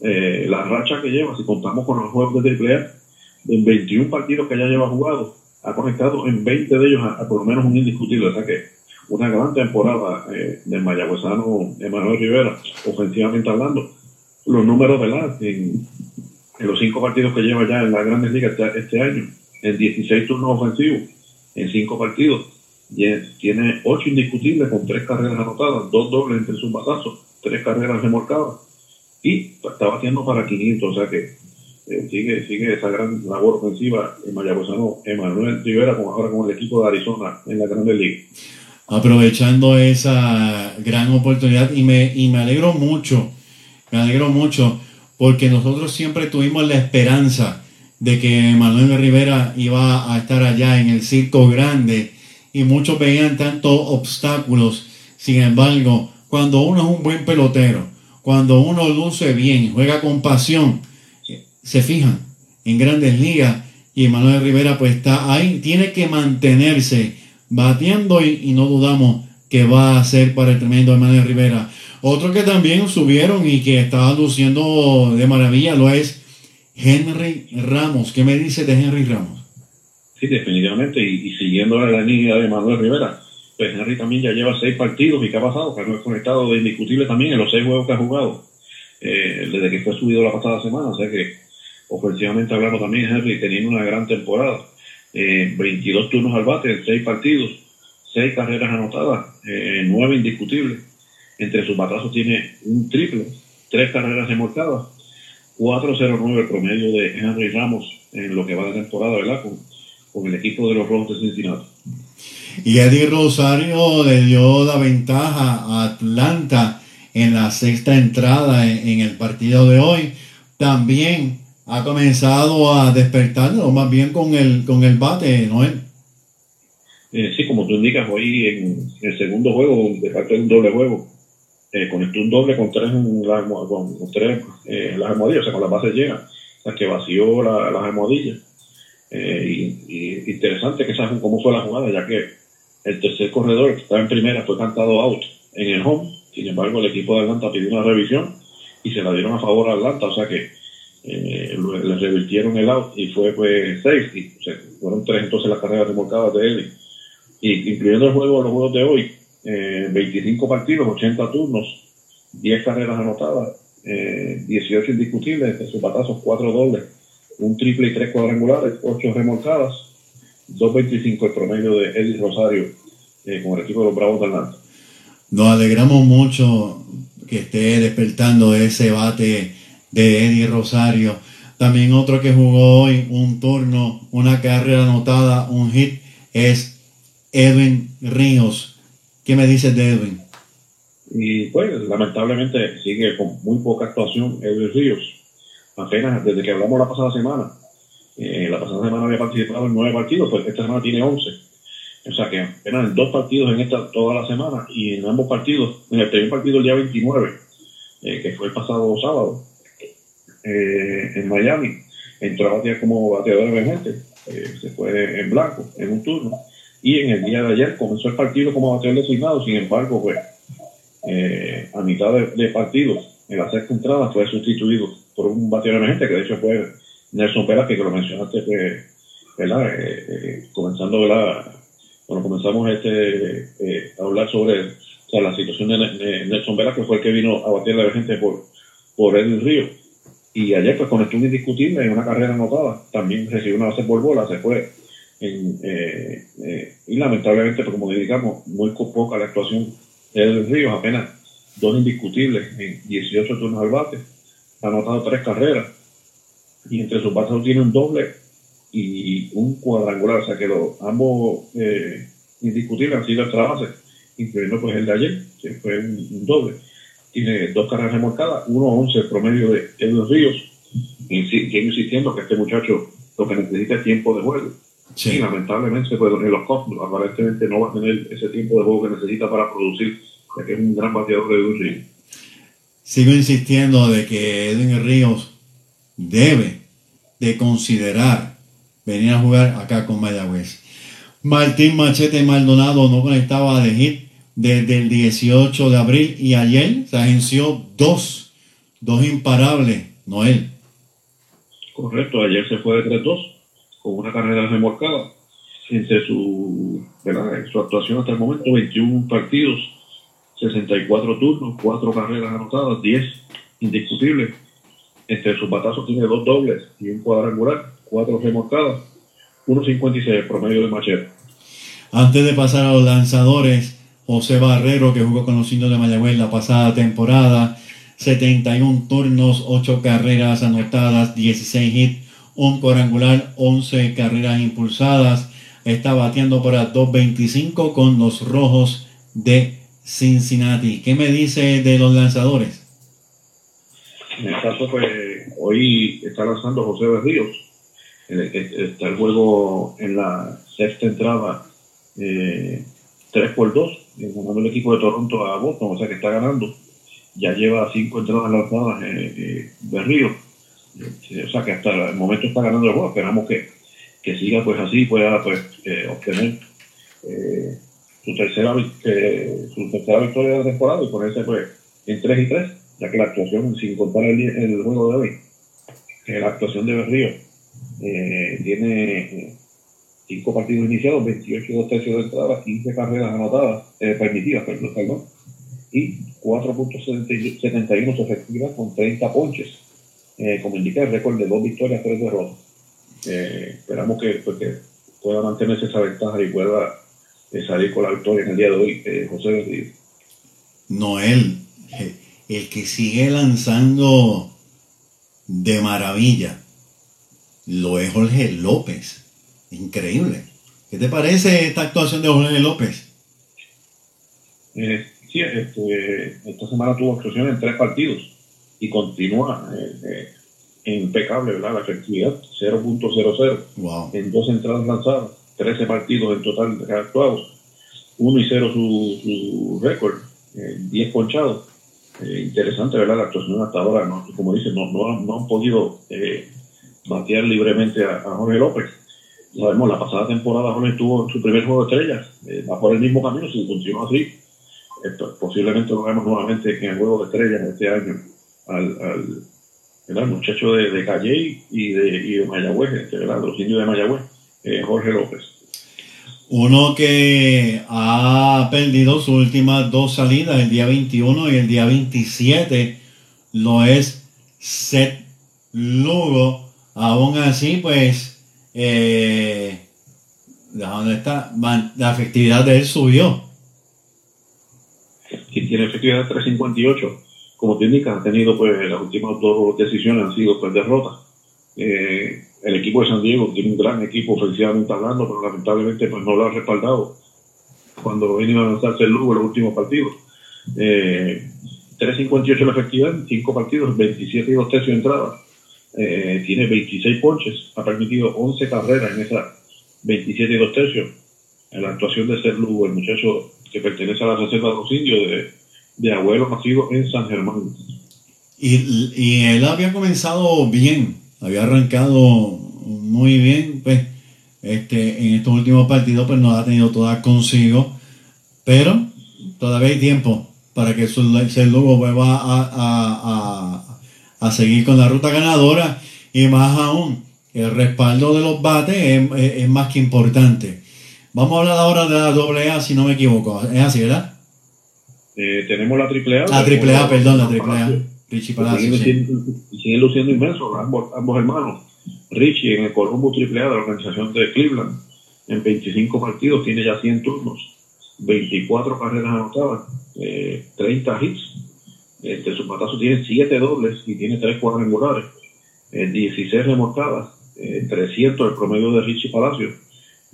eh, la racha que lleva, si contamos con los juegos de triple en 21 partidos que ya lleva jugado, ha conectado en 20 de ellos a, por lo menos un indiscutible. O sea que una gran temporada eh, del mayagüezano Emanuel Rivera, ofensivamente hablando. Los números, ¿verdad? En, en los cinco partidos que lleva ya en las grandes ligas este, este año, en 16 turnos ofensivos, en cinco partidos, tiene ocho indiscutibles con tres carreras anotadas, dos dobles entre sus batazos, tres carreras remolcadas y está batiendo para 500, o sea que eh, sigue, sigue esa gran labor ofensiva en Mayagüezano Emanuel Rivera, como ahora con el equipo de Arizona en la Grande Liga. Aprovechando esa gran oportunidad y me, y me alegro mucho, me alegro mucho porque nosotros siempre tuvimos la esperanza de que Manuel Rivera iba a estar allá en el circo grande y muchos veían tantos obstáculos. Sin embargo, cuando uno es un buen pelotero, cuando uno luce bien, juega con pasión, se fijan en grandes ligas y Manuel Rivera pues está ahí, tiene que mantenerse bateando y, no dudamos que va a hacer para el tremendo Emanuel Rivera. Otro que también subieron y que estaba luciendo de maravilla lo es Henry Ramos. ¿Qué me dice de Henry Ramos? Sí, definitivamente, y, siguiendo la línea de Manuel Rivera, pues Henry también ya lleva seis partidos y ¿qué ha pasado? Que no es conectado de indiscutible también en los seis juegos que ha jugado eh, desde que fue subido la pasada semana, o sea que ofensivamente hablando también Henry teniendo una gran temporada, eh, 22 turnos al bate en seis partidos, seis carreras anotadas, eh, nueve indiscutibles, entre sus batazos tiene un triple, tres carreras remolcadas, 4.09 el promedio de Henry Ramos en lo que va de temporada, ¿verdad? Con, con el equipo de los Rojos de Cincinnati. Y Eddie Rosario le dio la ventaja a Atlanta en la sexta entrada en, el partido de hoy. También ha comenzado a despertar, o más bien con el, con el bate, Noel. Eh, sí, como tú indicas, hoy en el segundo juego, de parte de un doble juego, eh, conectó un doble con tres, la con, con tres eh, las almohadillas, o sea, con las bases llenas, o sea, que vació la- las almohadillas. Eh, y, interesante que sabes cómo fue la jugada, ya que el tercer corredor que estaba en primera fue cantado out en el home, sin embargo el equipo de Atlanta pidió una revisión y se la dieron a favor a Atlanta, o sea que eh, le revirtieron el out y fue pues seis, y o sea, fueron tres entonces las carreras remolcadas de él, incluyendo el juego, los juegos de hoy, eh, 25 partidos, 80 turnos, 10 carreras anotadas, eh, 18 indiscutibles, entre sus batazos, 4 dobles, un triple y 3 cuadrangulares, 8 remolcadas, 2.25 el promedio de Eddie Rosario eh, con el equipo de los Bravos de Atlanta. Nos alegramos mucho que esté despertando ese bate de Eddie Rosario. También otro que jugó hoy un turno, una carrera anotada, un hit, es Edwin Ríos. ¿Qué me dices de Edwin? Y pues, lamentablemente, sigue con muy poca actuación Edwin Ríos. Apenas desde que hablamos la pasada semana, eh, la pasada semana había participado en nueve partidos, pues esta semana tiene 11. O sea que apenas en dos partidos en esta toda la semana y en ambos partidos, en el primer partido el día 29, eh, que fue el pasado sábado, eh, en Miami, entró a batear como bateador emergente, se fue en blanco en un turno, y en el día de ayer comenzó el partido como bateador designado, sin embargo, pues eh, a mitad de, partido, en la sexta entrada, fue sustituido por un bateador emergente, que de hecho fue Nelson Pérez, que lo mencionaste, que, ¿verdad? Eh, eh, comenzando, ¿verdad? Cuando comenzamos este, a hablar sobre o sea, la situación de, Nelson Vera, que fue el que vino a batir a la gente por, por Edwin Río. Y ayer, pues, conectó un indiscutible en una carrera anotada. También recibió una base por bola, se fue. En, eh, eh, y lamentablemente, pues, como dedicamos, muy poca la actuación de Edwin Ríos, apenas dos indiscutibles en 18 turnos al bate. Ha anotado tres carreras. Y entre sus bases tiene un doble y un cuadrangular, o sea que los, ambos eh, indiscutibles han sido extra bases, incluyendo pues el de ayer, que fue un, doble. Tiene dos carreras remolcadas, 1-11 el promedio de Edwin Ríos, y si- sigue insistiendo que este muchacho lo que necesita es tiempo de juego. Y lamentablemente pues en los Cubs aparentemente no va a tener ese tiempo de juego que necesita para producir, ya que es un gran bateador de Edwin. Sigo insistiendo de que Edwin Ríos debe de considerar venir a jugar acá con Mayagüez. Martín Machete Maldonado no conectaba de hit desde el 18 de abril y ayer se agenció dos, dos imparables, Noel. Correcto, ayer se fue de 3-2 con una carrera remolcada. Entre su, su actuación hasta el momento, 21 partidos, 64 turnos, 4 carreras anotadas, 10 indiscutibles. Entre sus batazos tiene dos dobles y un cuadrangular, 4 remolcadas, 1.56 el promedio de Machete. Antes de pasar a los lanzadores, José Barrero, que jugó con los indios de Mayagüez la pasada temporada, 71 turnos, 8 carreras anotadas, 16 hits, un cuadrangular, 11 carreras impulsadas. Está bateando para 2.25 con los rojos de Cincinnati. ¿Qué me dice de los lanzadores? En el caso, pues, hoy está lanzando José Berríos. Está el juego en la sexta entrada, eh, 3 por 2, eh, ganando el equipo de Toronto a Boston, o sea que está ganando. Ya lleva 5 entradas lanzadas eh, eh, Berríos. O sea que hasta el momento está ganando el juego. Esperamos que, que siga pues así y pueda pues, eh, obtener eh, su tercera, eh, su tercera victoria de la temporada y ponerse pues, en 3 y 3, ya que la actuación, sin contar el, el juego de hoy, la actuación de Berrío tiene eh, cinco partidos iniciados, 28 y dos tercios de entrada, 15 carreras anotadas, permitidas, perdón, perdón, y 4.71 su efectividad con 30 ponches. Eh, como indica el récord de dos victorias, tres derrotas. Eh, esperamos que, pues, que pueda mantenerse esa ventaja y pueda eh, salir con la victoria en el día de hoy, eh, José Berrío. Noel, el que sigue lanzando de maravilla, lo es Jorge López. Increíble. ¿Qué te parece esta actuación de Jorge López? Eh, sí, este, esta semana tuvo actuación en tres partidos y continúa eh, eh, impecable, ¿verdad? La efectividad 0.00 Wow. en dos entradas lanzadas, 13 partidos en total actuados, 1 y 0 su, su récord, eh, 10 ponchados. Eh, interesante, ¿verdad? La actuación hasta ahora, ¿no? como dice, no, no, han- no han podido eh, batear libremente a, a Jorge López. Sabemos, la pasada temporada Jorge tuvo su primer juego de estrellas, eh, va por el mismo camino, si continúa así, esto, posiblemente lo veamos nuevamente en el juego de estrellas este año al, al, muchacho de, de Calle y de, y de Mayagüez, los indios de Mayagüez, eh, Jorge López. Uno que ha perdido sus últimas dos salidas, el día 21 y el día 27, lo es Seth Lugo. Aún así, pues, eh, ¿dónde está? La efectividad de él subió. que tiene efectividad de 358. Como te indica, ha tenido pues las últimas dos decisiones han sido pues derrotas. Eh, el equipo de San Diego tiene un gran equipo ofensivamente hablando, pero lamentablemente pues no lo ha respaldado cuando venía a lanzarse el Lugo en los últimos partidos. Eh, 3.58 la efectividad, 5 partidos, 27 y 2 tercios de entrada. Eh, tiene 26 ponches, ha permitido 11 carreras en esas 27 y 2 tercios. En la actuación de Ser Lugo, el muchacho que pertenece a la Reserva de los Indios de, de abuelo nacido en San Germán. Y, y él había comenzado bien, había arrancado muy bien, pues, este, en estos últimos partidos, pues no ha tenido todas consigo, pero todavía hay tiempo para que el Lugo vuelva a, a, a, a seguir con la ruta ganadora y más aún, el respaldo de los bates es, es- es más que importante. Vamos a hablar ahora de la doble A, si no me equivoco, es así, ¿verdad? Eh, tenemos la AAA. La triple A, perdón, la triple A. Palacio. Richie siguen, Palacio, sí. siguen luciendo inmensos ambos, ambos hermanos. Richie en el Columbus AAA de la organización de Cleveland, en 25 partidos, tiene ya 100 turnos, 24 carreras anotadas, eh, 30 hits. Este, su patazo tiene 7 dobles y tiene 3 cuadrangulares, eh, 16 remolcadas, eh, 300 el promedio de Richie Palacio,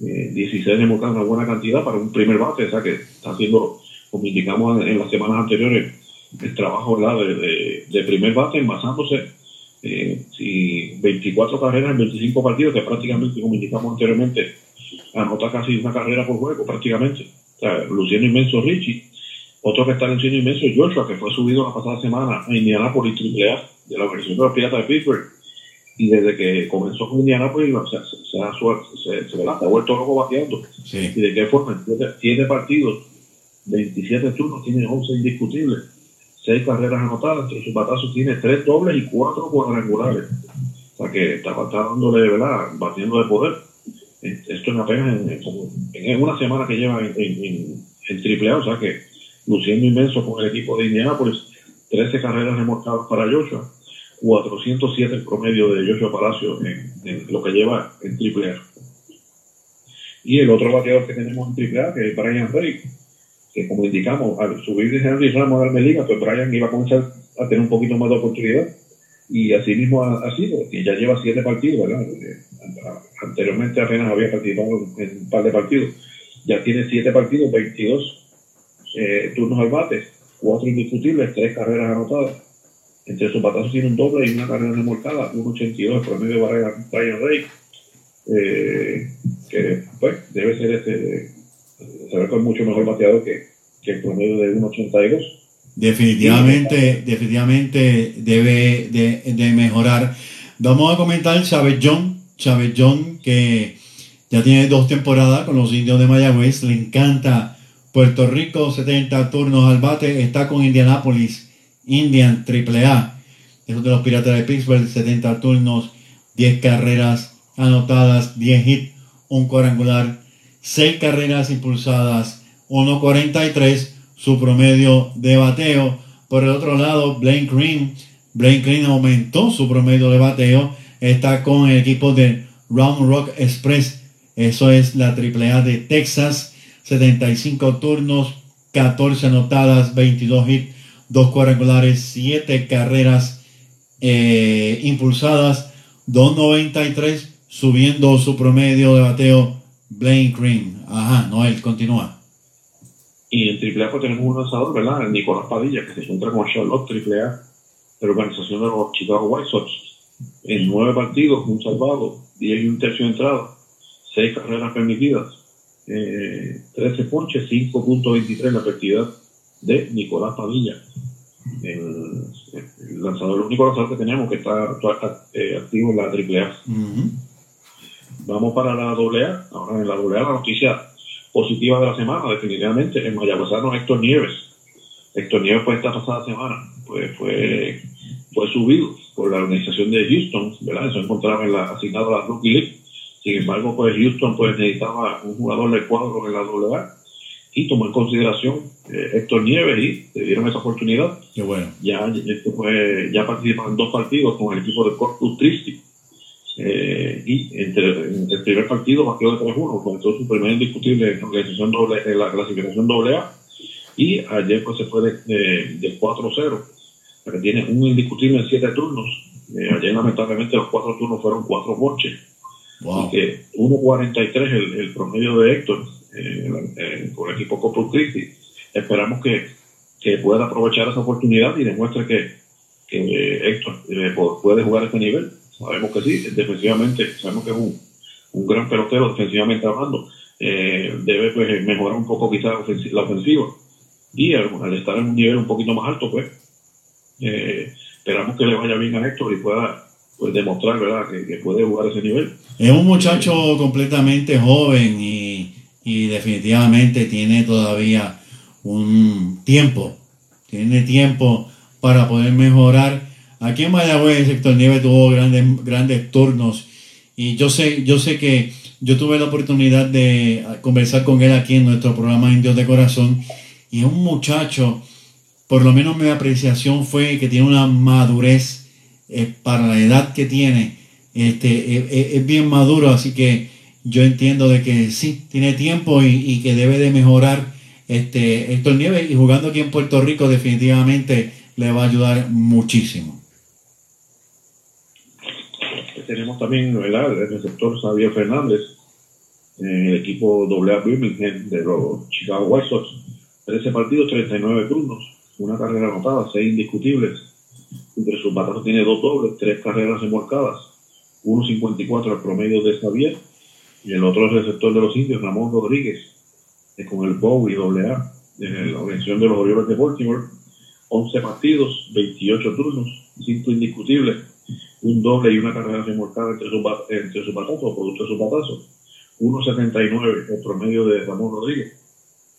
eh, 16 remolcadas, una buena cantidad para un primer bate, o sea que está haciendo, como indicamos en, las semanas anteriores, el trabajo. De, de, de primer bate envasándose eh, si 24 carreras en 25 partidos, que prácticamente, como indicamos anteriormente, anota casi una carrera por juego, prácticamente. O sea, luciendo inmenso Richie. Otro que está luciendo inmenso es Joshua, que fue subido la pasada semana a Indianapolis AAA de la organización de los Piratas de Pittsburgh. Y desde que comenzó con Indianapolis, se, se, se, se, se, ha vuelto loco bateando. Sí. ¿Y de qué forma? Siete partidos, 27 turnos, tiene 11 indiscutibles, 6 carreras anotadas, entre sus batazos tiene 3 dobles y 4 cuadrangulares. O sea que está, está dándole, ¿verdad? Batiendo de poder. Esto en apenas en, en una semana que lleva en, en, en, triple A, o sea que luciendo inmenso con el equipo de Indianapolis, 13 carreras remolcadas para Joshua, 407 el promedio de Joshua Palacio en, en lo que lleva en triple A. Y el otro bateador que tenemos en AAA, que es Brian Rey, que como indicamos, al subir de Henry Ramos a darme liga, pues Brian iba a comenzar a tener un poquito más de oportunidad. Y así mismo ha, ha sido, y ya lleva siete partidos, ¿verdad? Porque anteriormente apenas había participado en un par de partidos. Ya tiene siete partidos, 22 eh, turnos al bate, cuatro indiscutibles, tres carreras anotadas. Entre sus batazos tiene un doble y una carrera remolcada, 1.82 el promedio de Brian Rey. Eh, que pues debe ser este con mucho mejor bateador que, que el promedio de 1.82 Definitivamente, definitivamente debe de, de mejorar. Vamos a comentar Chávez John, Chávez John que ya tiene dos temporadas con los indios de Mayagüez, le encanta Puerto Rico 70 turnos al bate, está con Indianapolis, Indian AAA. Esos de los Piratas de Pittsburgh, 70 turnos, 10 carreras anotadas, 10 hits, un cuadrangular, 6 carreras impulsadas, 1.43 su promedio de bateo. Por el otro lado, Blaine Green, Blaine Green aumentó su promedio de bateo, está con el equipo de Round Rock Express, eso es la AAA de Texas, 75 turnos, 14 anotadas, 22 hits, 2 cuadrangulares, 7 carreras eh, impulsadas, 2.93, subiendo su promedio de bateo Blaine Green. Ajá, Noel, continúa. Y en AAA pues tenemos un lanzador, ¿verdad? Nicolás Padilla, que se encuentra con Charlotte AAA, de la organización de los Chicago White Sox. En nueve partidos, un salvado, 10 y un tercio de entrada, 6 carreras permitidas, eh, 13 ponches, 5.23 la efectividad de Nicolás Padilla. El, el lanzador, el único lanzador que tenemos que está, está, eh, activo en la AAA. Ujú. Vamos para la AA. Ahora en la AA la noticia positiva de la semana, definitivamente, el mayagüezano Héctor Nieves. Héctor Nieves pues esta pasada semana pues fue, fue subido por la organización de Houston, ¿verdad? Se encontraba en la, asignado a la Rookie League. Sin embargo, pues Houston pues necesitaba un jugador de cuadro en la AA y tomó en consideración eh, Héctor Nieves y le dieron esa oportunidad. Qué bueno. Ya, fue, ya participa en dos partidos con el equipo de Corpus Christi. Eh, y entre, en el primer partido batió de 3-1, comenzó su primer indiscutible en la, organización doble, en la clasificación doble A y ayer pues se fue de, de, de 4-0, que tiene un indiscutible en 7 turnos. Eh, ayer lamentablemente los 4 turnos fueron 4 ponches, Wow. así que 1.43 el, el promedio de Héctor eh, eh, con el equipo Corpus Christi. Esperamos que, que pueda aprovechar esa oportunidad y demuestre que, que Héctor eh, puede jugar a este nivel. Sabemos que sí, defensivamente, sabemos que es un, un gran pelotero defensivamente hablando. Eh, debe pues, mejorar un poco quizás la ofensiva. Y al, al estar en un nivel un poquito más alto, pues eh, esperamos que le vaya bien a Héctor y pueda pues, demostrar ¿verdad? Que, que puede jugar ese nivel. Es un muchacho completamente joven y, y definitivamente tiene todavía un tiempo, tiene tiempo para poder mejorar. Aquí en Mayagüez el sector Nieve tuvo grandes, grandes turnos. Y yo sé, yo sé que yo tuve la oportunidad de conversar con él aquí en nuestro programa Indios de Corazón. Y es un muchacho, por lo menos mi apreciación fue que tiene una madurez eh, para la edad que tiene. Este, es, es- es bien maduro, así que yo entiendo de que sí, tiene tiempo y, y que debe de mejorar este, Héctor Nieves y jugando aquí en Puerto Rico definitivamente le va a ayudar muchísimo. Tenemos también ¿verdad? el receptor Xavier Fernández, en el equipo AA Birmingham de los Chicago White Sox. 13 partidos, 39 turnos, una carrera anotada, 6 indiscutibles. Entre sus batazos tiene dos dobles, tres carreras remolcadas, 1.54 el promedio de Xavier. Y el otro receptor de los indios, Ramón Rodríguez, eh, con el Bowie AA, en la organización de los Orioles de Baltimore. 11 partidos, 28 turnos, 5 indiscutibles, un doble y una carrera remolcada entre sus, entre sus batazos, producto de sus batazos. 1.79 el promedio de Ramón Rodríguez.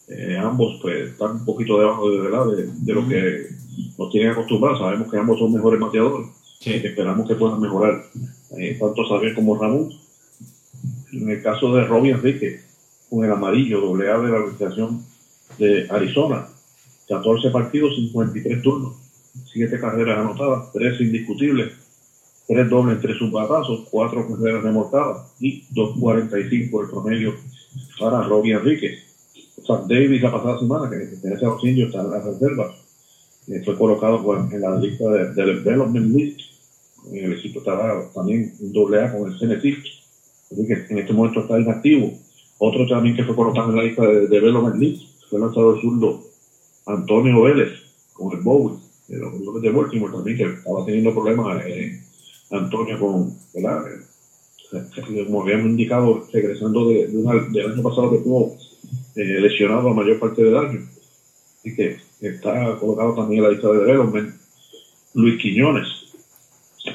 Eh, ambos pues están un poquito debajo de, de, de lo que nos tienen acostumbrados. Sabemos que ambos son mejores bateadores. Esperamos que puedan mejorar eh, tanto Xavier como Ramón. En el caso de Robbie Enrique, con el amarillo, doble A de la organización de Arizona, 14 partidos, 53 turnos, 7 carreras anotadas, 3 indiscutibles, 3 dobles entre sus batazos, 4 carreras remolcadas y 2.45 el promedio para Robbie Enrique. Zach Davis la pasada semana, que pertenece a los indios, está en la reserva, eh, fue colocado pues, en la lista de, del Development List. En el equipo estaba también un doble A con el Tennessee, así que en este momento está inactivo. Otro también que fue colocado en la lista de Development List fue el lanzador zurdo Antonio Vélez con el Bowie, de los de Baltimore también, que estaba teniendo problemas eh, Antonio con, ¿verdad? Eh, Como habíamos indicado, regresando de, de una- del año pasado que estuvo eh, lesionado la mayor parte del año. Así que está colocado también en la lista de development. Luis Quiñones,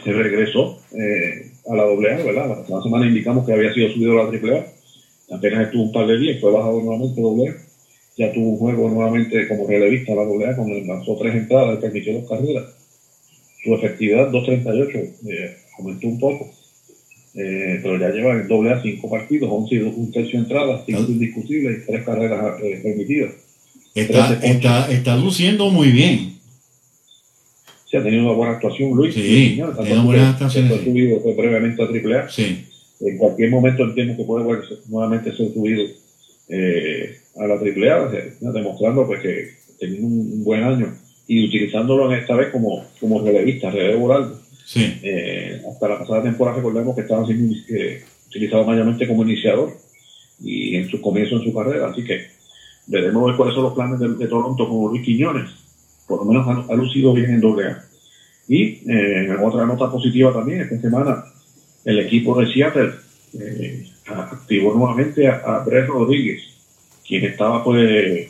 que regresó eh, a la AA, ¿verdad? La semana indicamos que había sido subido a la AAA. Apenas estuvo un par de días, fue bajado nuevamente a AA. ya tuvo un juego nuevamente como relevista la doble cuando lanzó tres entradas permitió dos carreras. Su efectividad 2.38 eh, aumentó un poco, eh, pero ya lleva en doble A cinco partidos, 11 un tercio de entradas, cinco indiscutibles y tres carreras eh, permitidas. Está, está, está luciendo muy bien. Sí, ha tenido una buena actuación Luis. Sí, ha tenido buenas actuaciones. Fue subido fue previamente a AAA. Sí. En cualquier momento entiendo que puede nuevamente ser subido eh, a la AAA, demostrando pues que teniendo un, buen año y utilizándolo en esta vez como, como relevista, relevo largo. Sí. Eh, hasta la pasada temporada recordemos que estaba siendo eh, utilizado mayormente como iniciador y en su comienzo en su carrera, así que veremos ver cuáles son los planes de, de Toronto con Luis Quiñones por lo menos ha, ha lucido bien en doble A. Y eh, otra nota positiva también, esta semana el equipo de Seattle eh, activó nuevamente a, a Brett Rodríguez, quien estaba pues,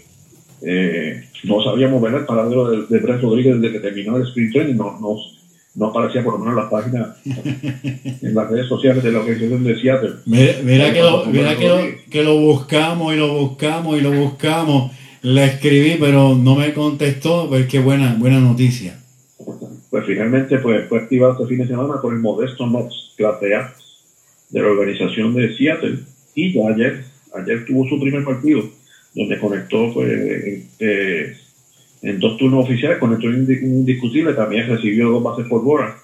eh, no sabíamos ver el paradero de, de Brett Rodríguez desde que terminó el sprint training, no, no, no aparecía por lo menos en las páginas, en las redes sociales de la organización de Seattle. Mira, mira que, lo, mira que, lo, que lo buscamos y lo buscamos y lo buscamos. Le escribí, pero no me contestó, pues qué buena, buena noticia. Pues finalmente pues, fue activado este fin de semana por el Modesto Knox clase A de la organización de Seattle. Y ya ayer, ayer tuvo su primer partido, donde conectó pues, en, eh, en dos turnos oficiales, conectó indiscutible, también recibió dos bases por bola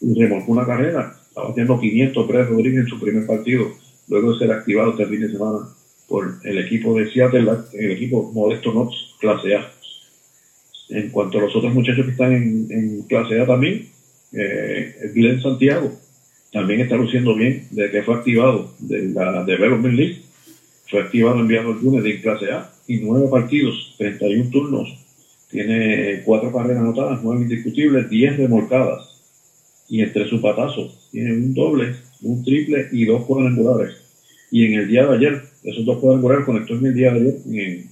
y remolcó una carrera. Estaba haciendo 500 Brett Rodríguez en su primer partido, luego de ser activado este fin de semana por el equipo de Seattle, el equipo Modesto Knox clase A. En cuanto a los otros muchachos que están en, en clase A también, eh, Glenn Santiago también está luciendo bien desde que fue activado de la Development League. Fue activado enviado el lunes de clase A y nueve partidos, 31 turnos. Tiene cuatro carreras anotadas, nueve indiscutibles, 10 remolcadas. Y entre sus patazos tiene un doble, un triple y dos cuadrangulares. Y en el día de ayer, esos dos cuadrangulares conectó en el día de ayer en,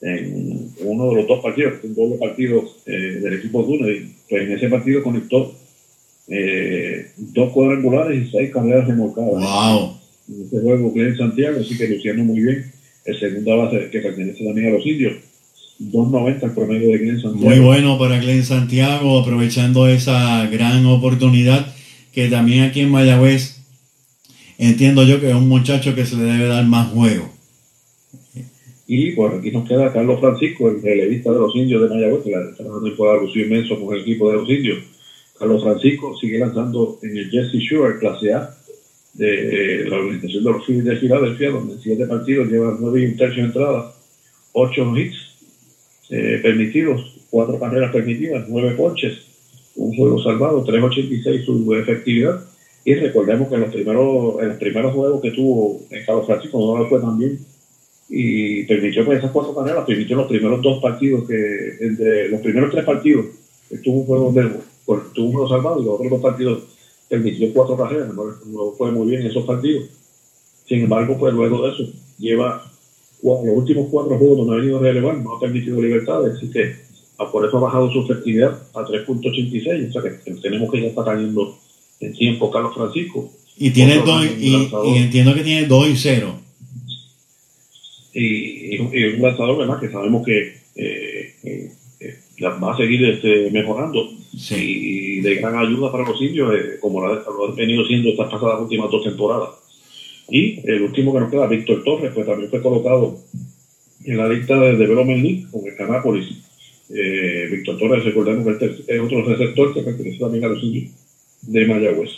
en uno de los dos partidos, un doble partido eh, del equipo Dune. Pues en ese partido conectó eh, dos cuadrangulares y seis carreras remolcadas. Wow. En este juego Glenn Santiago, así que luciendo muy bien. El segunda base que pertenece también a los indios. 2.90 el promedio de Glenn Santiago. Muy bueno para Glenn Santiago, aprovechando esa gran oportunidad que también aquí en Mayagüez entiendo yo que es un muchacho que se le debe dar más juego. Y por aquí nos queda Carlos Francisco, el relevista de los indios de Mayagüez, que la está dando un poder inmenso con el equipo de los indios. Carlos Francisco sigue lanzando en el Jesse Shore, clase A, de la organización de Filadelfia, donde en siete partidos lleva nueve y un tercio de entrada, ocho hits eh, permitidos, cuatro carreras permitidas, nueve ponches, un juego salvado, 3.86 su efectividad. Y recordemos que en los primeros, en los primeros juegos que tuvo en Carlos Francisco no lo fue tan bien y permitió pues esas cuatro carreras, permitió los primeros dos partidos que, entre los primeros tres partidos, que tuvo un juego de, tuvo un juego salvado y los otros dos partidos permitió cuatro carreras, no, fue muy bien en esos partidos. Sin embargo, pues luego de eso, lleva los últimos cuatro juegos donde ha venido a relevar, no ha permitido libertades, así que por eso ha bajado su efectividad a 3.86, o sea que tenemos que ya está cayendo en tiempo Carlos Francisco. Y tiene dos, y, entiendo que tiene 2 y 0. y, y un- lanzador ¿verdad? que sabemos que eh, eh, eh, va a seguir este, mejorando Sí. y de gran ayuda para los indios eh, como lo ha, lo ha venido siendo estas pasadas últimas dos temporadas y el último que nos queda Víctor Torres pues también fue colocado en la lista de Development League con el Canápolis eh, Víctor Torres recordemos que este es otro receptor que pertenece también a los indios de Mayagüez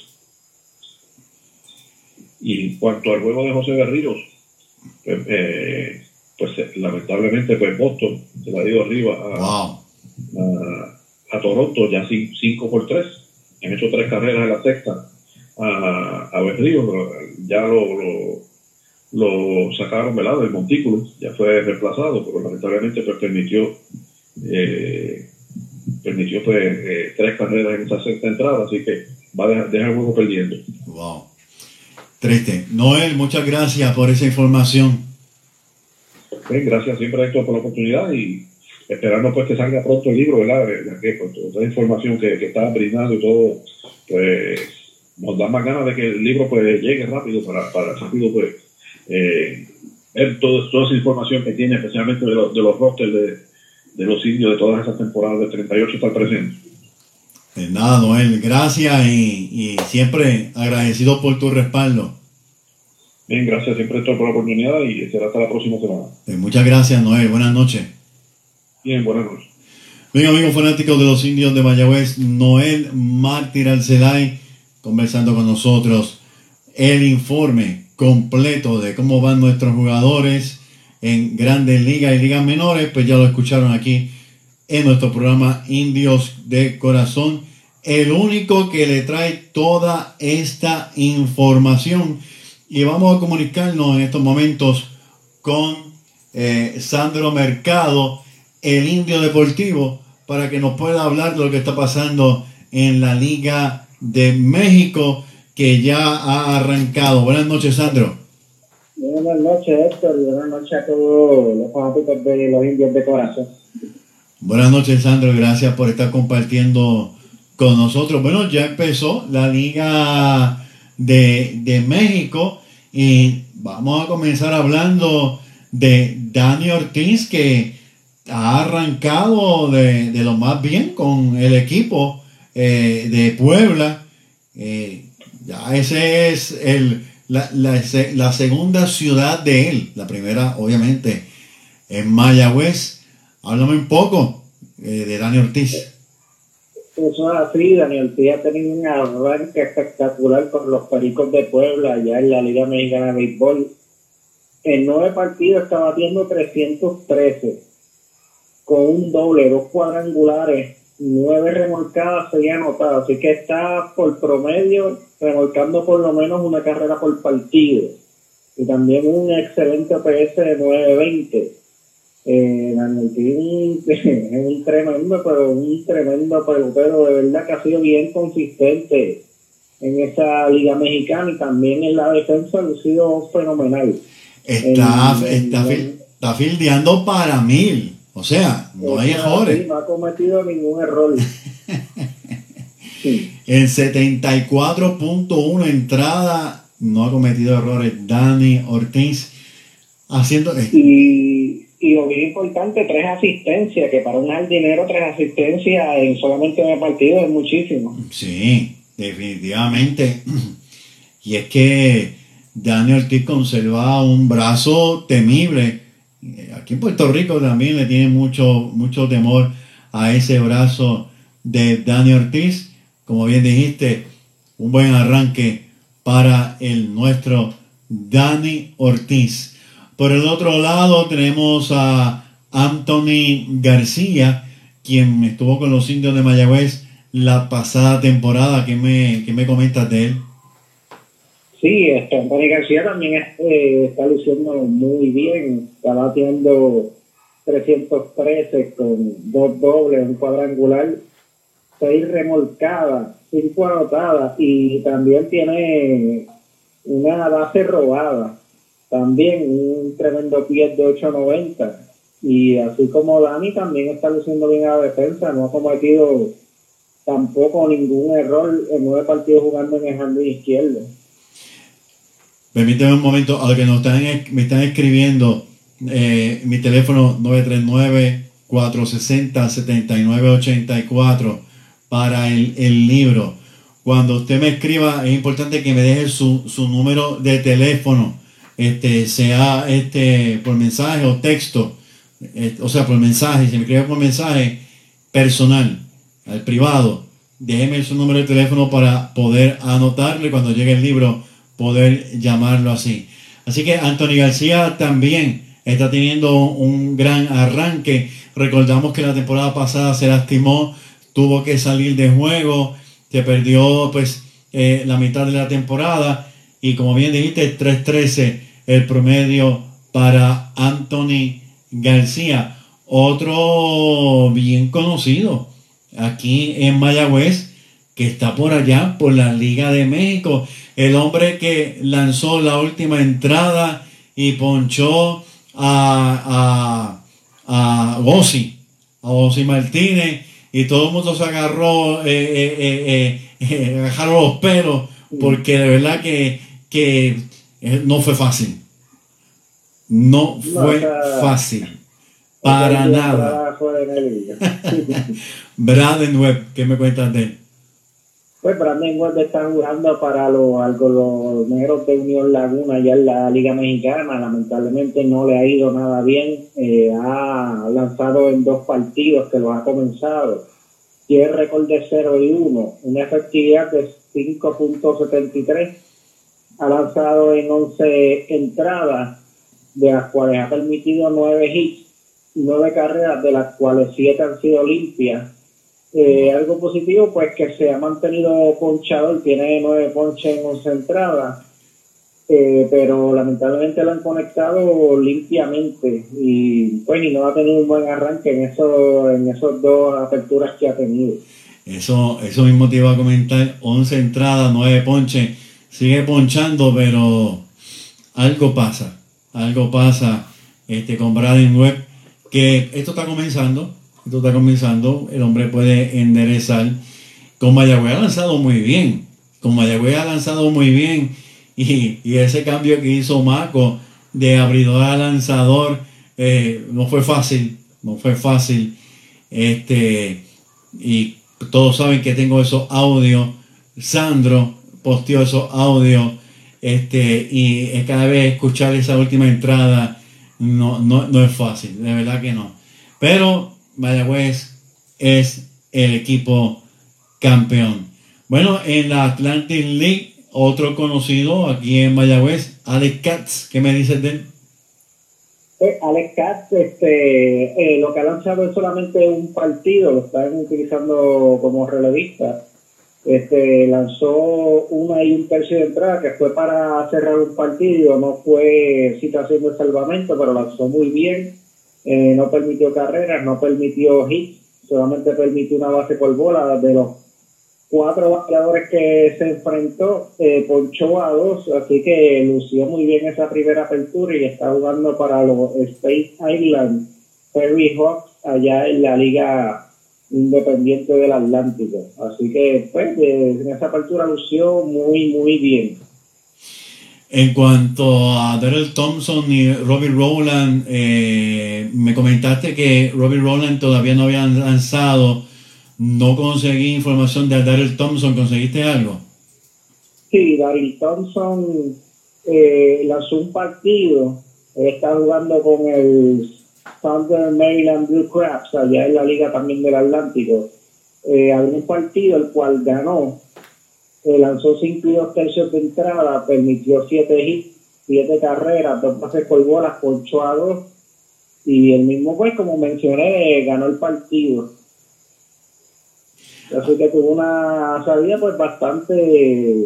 y en cuanto al juego de José Berríos pues, eh, pues eh, lamentablemente pues Boston se la ha ido arriba a, Wow. a, a Toronto ya 5 por 3 han hecho tres carreras en la sexta a, a Berríos pero ya lo, lo, lo sacaron ¿verdad? del montículo ya fue reemplazado pero lamentablemente pues permitió eh, permitió pues eh, tres carreras en esa sexta entrada así que va a dejar, dejar el juego perdiendo Wow. Triste. Noel, muchas gracias por esa información. Bien, gracias siempre Héctor por la oportunidad y esperando pues que salga pronto el libro, ¿verdad? Que pues, toda esa información que, que está brindando y todo, pues nos da más ganas de que el libro pues llegue rápido para, para rápido pues eh, ver todo, toda esa información que tiene, especialmente de, los de los rosters de, de los indios de todas esas temporadas de 38 hasta el presente. Pues nada, Noel, gracias y, y siempre agradecido por tu respaldo. Bien, gracias siempre por la oportunidad y será hasta la próxima semana. Eh, muchas gracias, Noel. Buenas noches. Bien, buenas. Bien, amigos fanáticos de los indios de Mayagüez, Noel Mártir Alcelay conversando con nosotros el informe completo de cómo van nuestros jugadores en grandes ligas y ligas menores, pues ya lo escucharon aquí en nuestro programa Indios de Corazón, el único que le trae toda esta información. Y vamos a comunicarnos en estos momentos con eh, Sandro Mercado, el Indio Deportivo, para que nos pueda hablar de lo que está pasando en la Liga de México, que ya ha arrancado. Buenas noches, Sandro. Buenas noches, Héctor, y buenas noches a todos los fanáticos de los indios de corazón. Buenas noches, Sandro. Gracias por estar compartiendo con nosotros. Bueno, ya empezó la Liga de, de México y vamos a comenzar hablando de Dani Ortiz, que ha arrancado de, de lo más bien con el equipo eh, de Puebla. Eh, ya ese es el, la, la, la segunda ciudad de él. La primera, obviamente, en Mayagüez. Háblame un poco eh, de Dani Ortiz. Eso es así, Dani Ortiz ha tenido un arranque espectacular con los Pericos de Puebla, allá en la Liga Mexicana de Béisbol. En nueve partidos está batiendo 313, con un doble, dos cuadrangulares, nueve remolcadas, seis anotadas. Así que está por promedio remolcando por lo menos una carrera por partido. Y también un excelente OPS de 920 eh, Daniel es un tremendo, pero un tremendo pelotero, de verdad que ha sido bien consistente en esa liga mexicana y también en la defensa ha sido fenomenal. Está, En- está, fil- está fildeando para mil. O sea, no hay errores. No ha cometido ningún error. Sí. En 74.1 entrada, no ha cometido errores. Dani Ortiz haciendo. eh, Y, y lo bien importante, tres asistencias, que para un jardinero tres asistencias en solamente un partido es muchísimo. Sí, definitivamente. Y es que Dani Ortiz conserva un brazo temible. Eh, Aquí en Puerto Rico también le tiene mucho, mucho temor a ese brazo de Dani Ortiz. Como bien dijiste, un buen arranque para el nuestro Dani Ortiz. Por el otro lado tenemos a Anthony García, quien estuvo con los indios de Mayagüez la pasada temporada. ¿Qué me, qué me comentas de él? Sí, este, Antonio García también eh, está luciendo muy bien, está batiendo 313 con dos dobles, un cuadrangular, seis remolcadas, cinco anotadas y también tiene una base robada, también un tremendo pie de 890 y así como Dani también está luciendo bien a la defensa, no ha cometido tampoco ningún error en nueve partidos jugando en el jardín izquierdo. Permíteme un momento, a lo que me están escribiendo, eh, mi teléfono 939-460-7984 para el, el libro. Cuando usted me escriba, es importante que me deje su, su número de teléfono, este, sea este, por mensaje o texto, eh, o sea, por mensaje, si me escribe por mensaje personal, al privado, déjeme su número de teléfono para poder anotarle cuando llegue el libro, poder llamarlo así. Así que Anthony García también está teniendo un gran arranque. Recordamos que la temporada pasada se lastimó, tuvo que salir de juego, se perdió pues eh, la mitad de la temporada y como bien dijiste, 3-13 el promedio para Anthony García. Otro bien conocido aquí en Mayagüez, que está por allá, por la Liga de México. El hombre que lanzó la última entrada y ponchó a, a, a Bossi, a Bossi Martínez, y todo el mundo se agarró, eh, eh, eh, eh, agarraron los pelos, porque de verdad que, que no fue fácil. no No, fue fácil. Para nada. Braden Webb, ¿qué me cuentas de él? Pues Brandon Webb está jugando para los, algo, los negros de Unión Laguna ya en la Liga Mexicana. Lamentablemente no le ha ido nada bien. Eh, ha lanzado en dos partidos que los ha comenzado. Tiene récord de 0 y 1, una efectividad de 5.73. Ha lanzado en 11 entradas, de las cuales ha permitido 9 hits, 9 carreras, de las cuales 7 han sido limpias. Eh, algo positivo, pues que se ha mantenido ponchador, tiene nueve ponches en 11 entradas, eh, pero lamentablemente lo han conectado limpiamente y pues y no ha tenido un buen arranque en eso, en esos dos aperturas que ha tenido. Eso, eso mismo te iba a comentar. 11 entradas, 9 ponches. Sigue ponchando, pero algo pasa. Algo pasa este, con Braden Webb. Que esto está comenzando. Esto está comenzando. El hombre puede enderezar. Con Mayagüez ha lanzado muy bien. Con Mayagüez ha lanzado muy bien. Y, y ese cambio que hizo Maco de abridor a lanzador eh, no fue fácil. No fue fácil. Este, y todos saben que tengo esos audios. Sandro posteó esos audios. Este, y cada vez escuchar esa última entrada no, no, no es fácil, de verdad que no. Pero Mayagüez es el equipo campeón. Bueno, en la Atlantic League, otro conocido aquí en Mayagüez, Alex Katz, ¿qué me dices de él? Eh, Alex Katz, este, eh, lo que ha lanzado es solamente un partido, lo están utilizando como relevista. Este, lanzó una y un tercio de entrada que fue para cerrar un partido, no fue situación de salvamento, pero lanzó muy bien, eh, no permitió carreras, no permitió hits, solamente permitió una base por bola de los cuatro bateadores que se enfrentó, eh, ponchó a dos, así que lució muy bien esa primera apertura y está jugando para los Space Island Ferry Hawks allá en la liga independiente del Atlántico. Así que pues eh, en esa apertura lució muy muy bien. En cuanto a Daryl Thompson y Robbie Rowland, eh, me comentaste que Robbie Rowland todavía no había lanzado. No conseguí información de Daryl Thompson. ¿Conseguiste algo? Sí, Daryl Thompson eh, lanzó un partido, está jugando con el Southern Maryland Blue Crabs, allá en la liga también del Atlántico. Eh, abrió partido el cual ganó, eh, lanzó 5 y 2 tercios de entrada, permitió 7 hits, 7 carreras, 2 pases por bolas, ponchó a 2 y el mismo pues como mencioné ganó el partido. Así que tuvo una salida pues bastante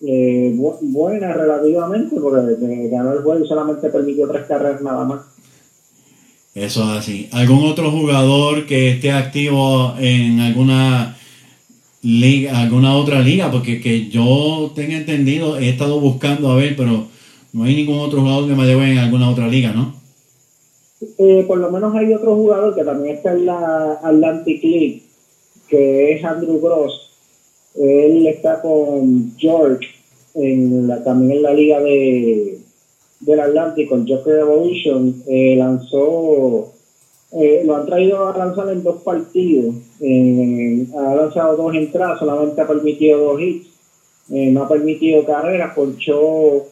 eh, bu- buena relativamente porque ganó el juego y solamente permitió tres carreras nada más. Eso es así. ¿Algún otro jugador que esté activo en alguna liga, alguna otra liga? Porque que yo tenga entendido, he estado buscando a ver, pero no hay ningún otro jugador de Mayagüez en alguna otra liga, ¿no? Eh, por lo menos hay otro jugador que también está en la Atlantic League, que es Andrew Gross. Él está con George, en la, también en la liga de del Atlántico, Joker Revolution. Eh, lanzó, eh, lo han traído a lanzar en dos partidos. Eh, ha lanzado dos entradas, solamente ha permitido dos hits. Eh, no ha permitido carreras, ponchó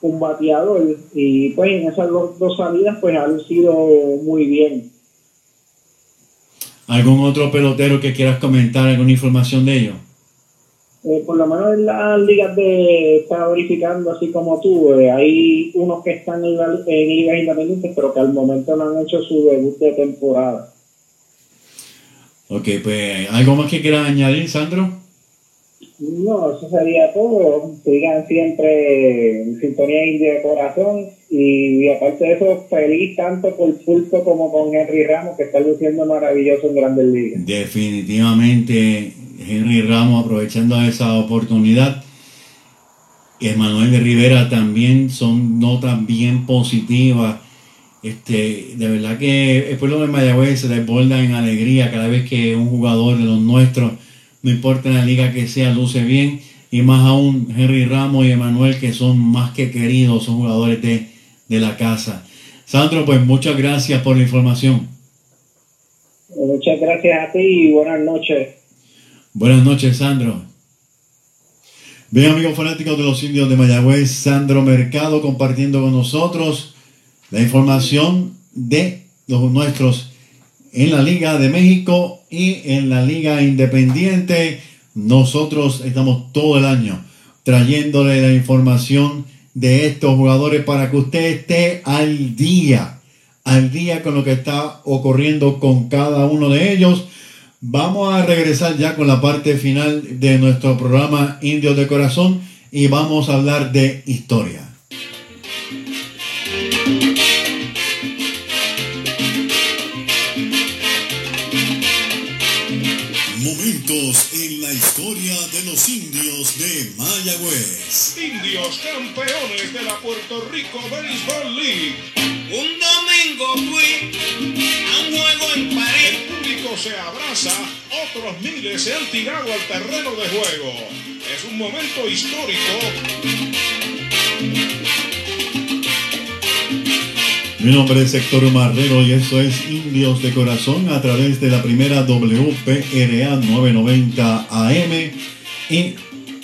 un bateador y pues en esas dos, salidas pues ha lucido muy bien. ¿Algún otro pelotero que quieras comentar, alguna información de ellos? Eh, por lo menos en las ligas de está verificando así como tú, eh, hay unos que están en, la- en ligas independientes pero que al momento no han hecho su debut de temporada. Ok, pues, ¿algo más que quieras añadir, Sandro? No, eso sería todo. Sigan siempre en sintonía india de corazón. Y, aparte de eso, feliz tanto por Pulpo como con Henry Ramos, que está luciendo maravilloso en Grandes Ligas. Definitivamente, Henry Ramos aprovechando esa oportunidad. Emanuel de Rivera también son notas bien positivas. Este, de verdad que el pueblo de Mayagüez se desborda en alegría cada vez que un jugador de los nuestros, no importa en la liga que sea, luce bien. Y más aún Henry Ramos y Emanuel, que son más que queridos, son jugadores de de la casa. Sandro, pues muchas gracias por la información. Muchas gracias a ti y buenas noches. Buenas noches, Sandro. Bien, amigos fanáticos de los indios de Mayagüez, Sandro Mercado compartiendo con nosotros la información de los nuestros en la Liga de México y en la Liga Independiente. Nosotros estamos todo el año trayéndole la información de estos jugadores para que usted esté al día, al día con lo que está ocurriendo con cada uno de ellos. Vamos a regresar ya con la parte final de nuestro programa Indios de Corazón y vamos a hablar de historia. Los indios de Mayagüez. Indios campeones de la Puerto Rico Baseball League. Un domingo fui a un juego en El París. público se abraza, otros miles se han tirado al terreno de juego. Es un momento histórico Mi nombre es Héctor Marrero y esto es Indios de Corazón a través de la primera WPRA 990 AM y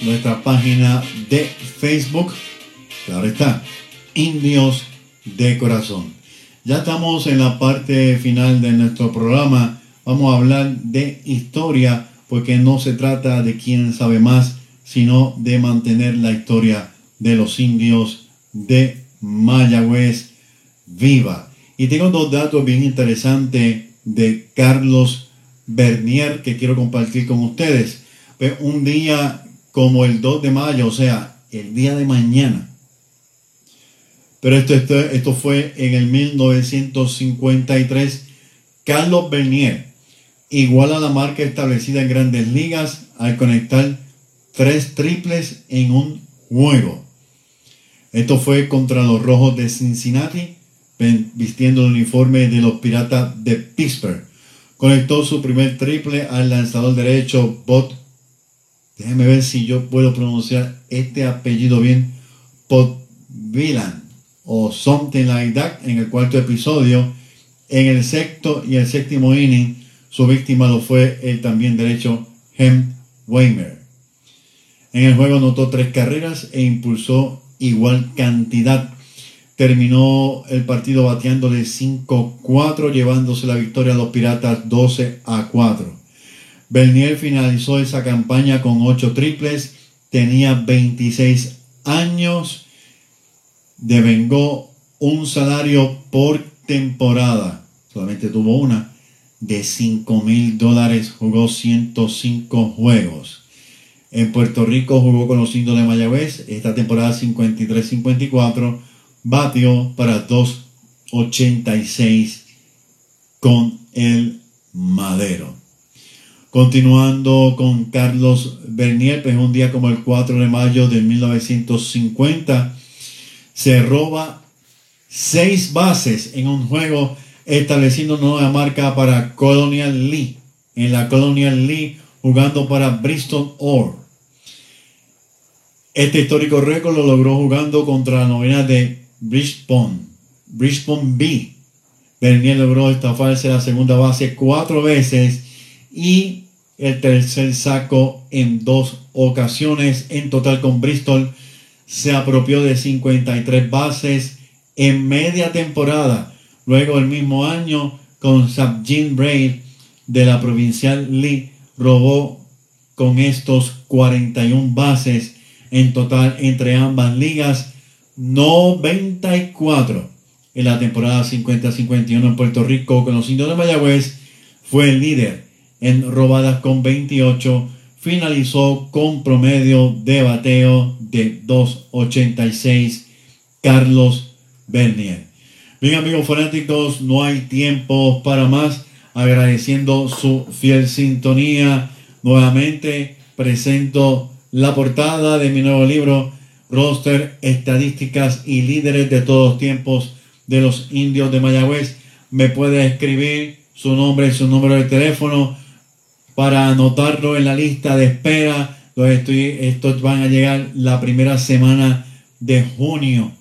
nuestra página de Facebook. Claro está, Indios de Corazón. Ya estamos en la parte final de nuestro programa. Vamos a hablar de historia porque no se trata de quién sabe más, sino de mantener la historia de los indios de Mayagüez viva. Y tengo dos datos bien interesantes de Carlos Bernier que quiero compartir con ustedes. Un día como el 2 de mayo, o sea, el día de mañana. Pero esto, esto, esto fue en el 1953. Carlos Bernier iguala la marca establecida en grandes ligas al conectar tres triples en un juego. Esto fue contra los Rojos de Cincinnati, vistiendo el uniforme de los Piratas de Pittsburgh. Conectó su primer triple al lanzador derecho Bot. Déjeme ver si yo puedo pronunciar este apellido bien. Potvilan o something like that en el cuarto episodio. En el sexto y el séptimo inning, su víctima lo fue el también derecho Hem Weimer. En el juego anotó tres carreras e impulsó igual cantidad. Terminó el partido bateándole 5-4, llevándose la victoria a los Piratas 12 a 4. Bernier finalizó esa campaña con 8 triples, tenía 26 años, devengó un salario por temporada, solamente tuvo una, de 5 mil dólares, jugó 105 juegos. En Puerto Rico jugó con los indios de Mayagüez. Esta temporada 53-54 batió para 2.86 con el Madero. Continuando con Carlos Bernier, pues un día como el 4 de mayo de 1950 se roba seis bases en un juego estableciendo nueva marca para Colonial Lee. En la Colonial Lee jugando para Bristol Orr. Este histórico récord lo logró jugando contra la novena de Brisbane, Brisbane B. Bernier logró estafarse la segunda base cuatro veces y el tercer saco en dos ocasiones. En total con Bristol se apropió de 53 bases en media temporada. Luego el mismo año con Sabjin Braid de la Provincial Lee robó con estos 41 bases en total entre ambas ligas 94 en la temporada 50-51 en Puerto Rico con los indios de Mayagüez fue el líder en robadas con 28 finalizó con promedio de bateo de 2.86 Carlos Bernier bien amigos fanáticos no hay tiempo para más agradeciendo su fiel sintonía nuevamente presento la portada de mi nuevo libro roster, estadísticas y líderes de todos tiempos de los indios de Mayagüez. Me puede escribir su nombre y su número de teléfono para anotarlo en la lista de espera. Estos van a llegar la primera semana de junio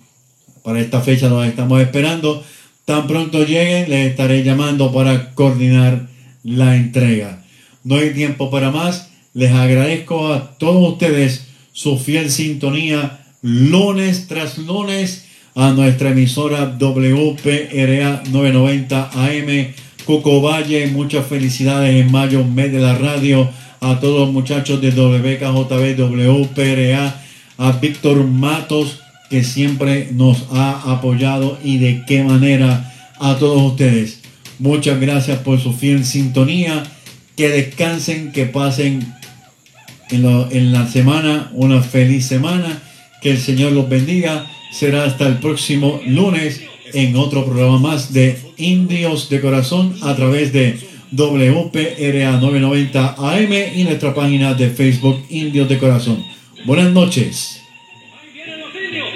Para esta fecha los estamos esperando. Tan pronto lleguen, les estaré llamando para coordinar la entrega. No hay tiempo para más. Les agradezco a todos ustedes su fiel sintonía lunes tras lunes a nuestra emisora WPRA 990 AM Coco Valle. Muchas felicidades en mayo, mes de la radio. A todos los muchachos de WKJB, WPRA, a Víctor Matos, que siempre nos ha apoyado y de qué manera a todos ustedes. Muchas gracias por su fiel sintonía. Que descansen, que pasen en, en la semana una feliz semana. Que el Señor los bendiga. Será hasta el próximo lunes en otro programa más de Indios de Corazón a través de WPRA 990 AM y nuestra página de Facebook Indios de Corazón. Buenas noches.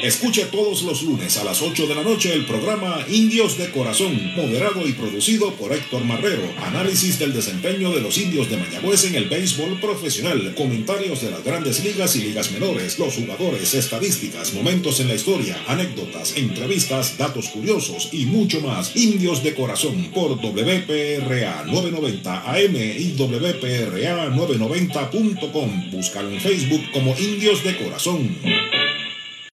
Escuche todos los lunes a las 8 de la noche el programa Indios de Corazón, moderado y producido por Héctor Marrero. Análisis del desempeño de los indios de Mayagüez en el béisbol profesional, comentarios de las grandes ligas y ligas menores, los jugadores, estadísticas, momentos en la historia, anécdotas, entrevistas, datos curiosos y mucho más. Indios de Corazón por WPRA 990 AM y WPRA 990.com. Búscalo en Facebook como Indios de Corazón.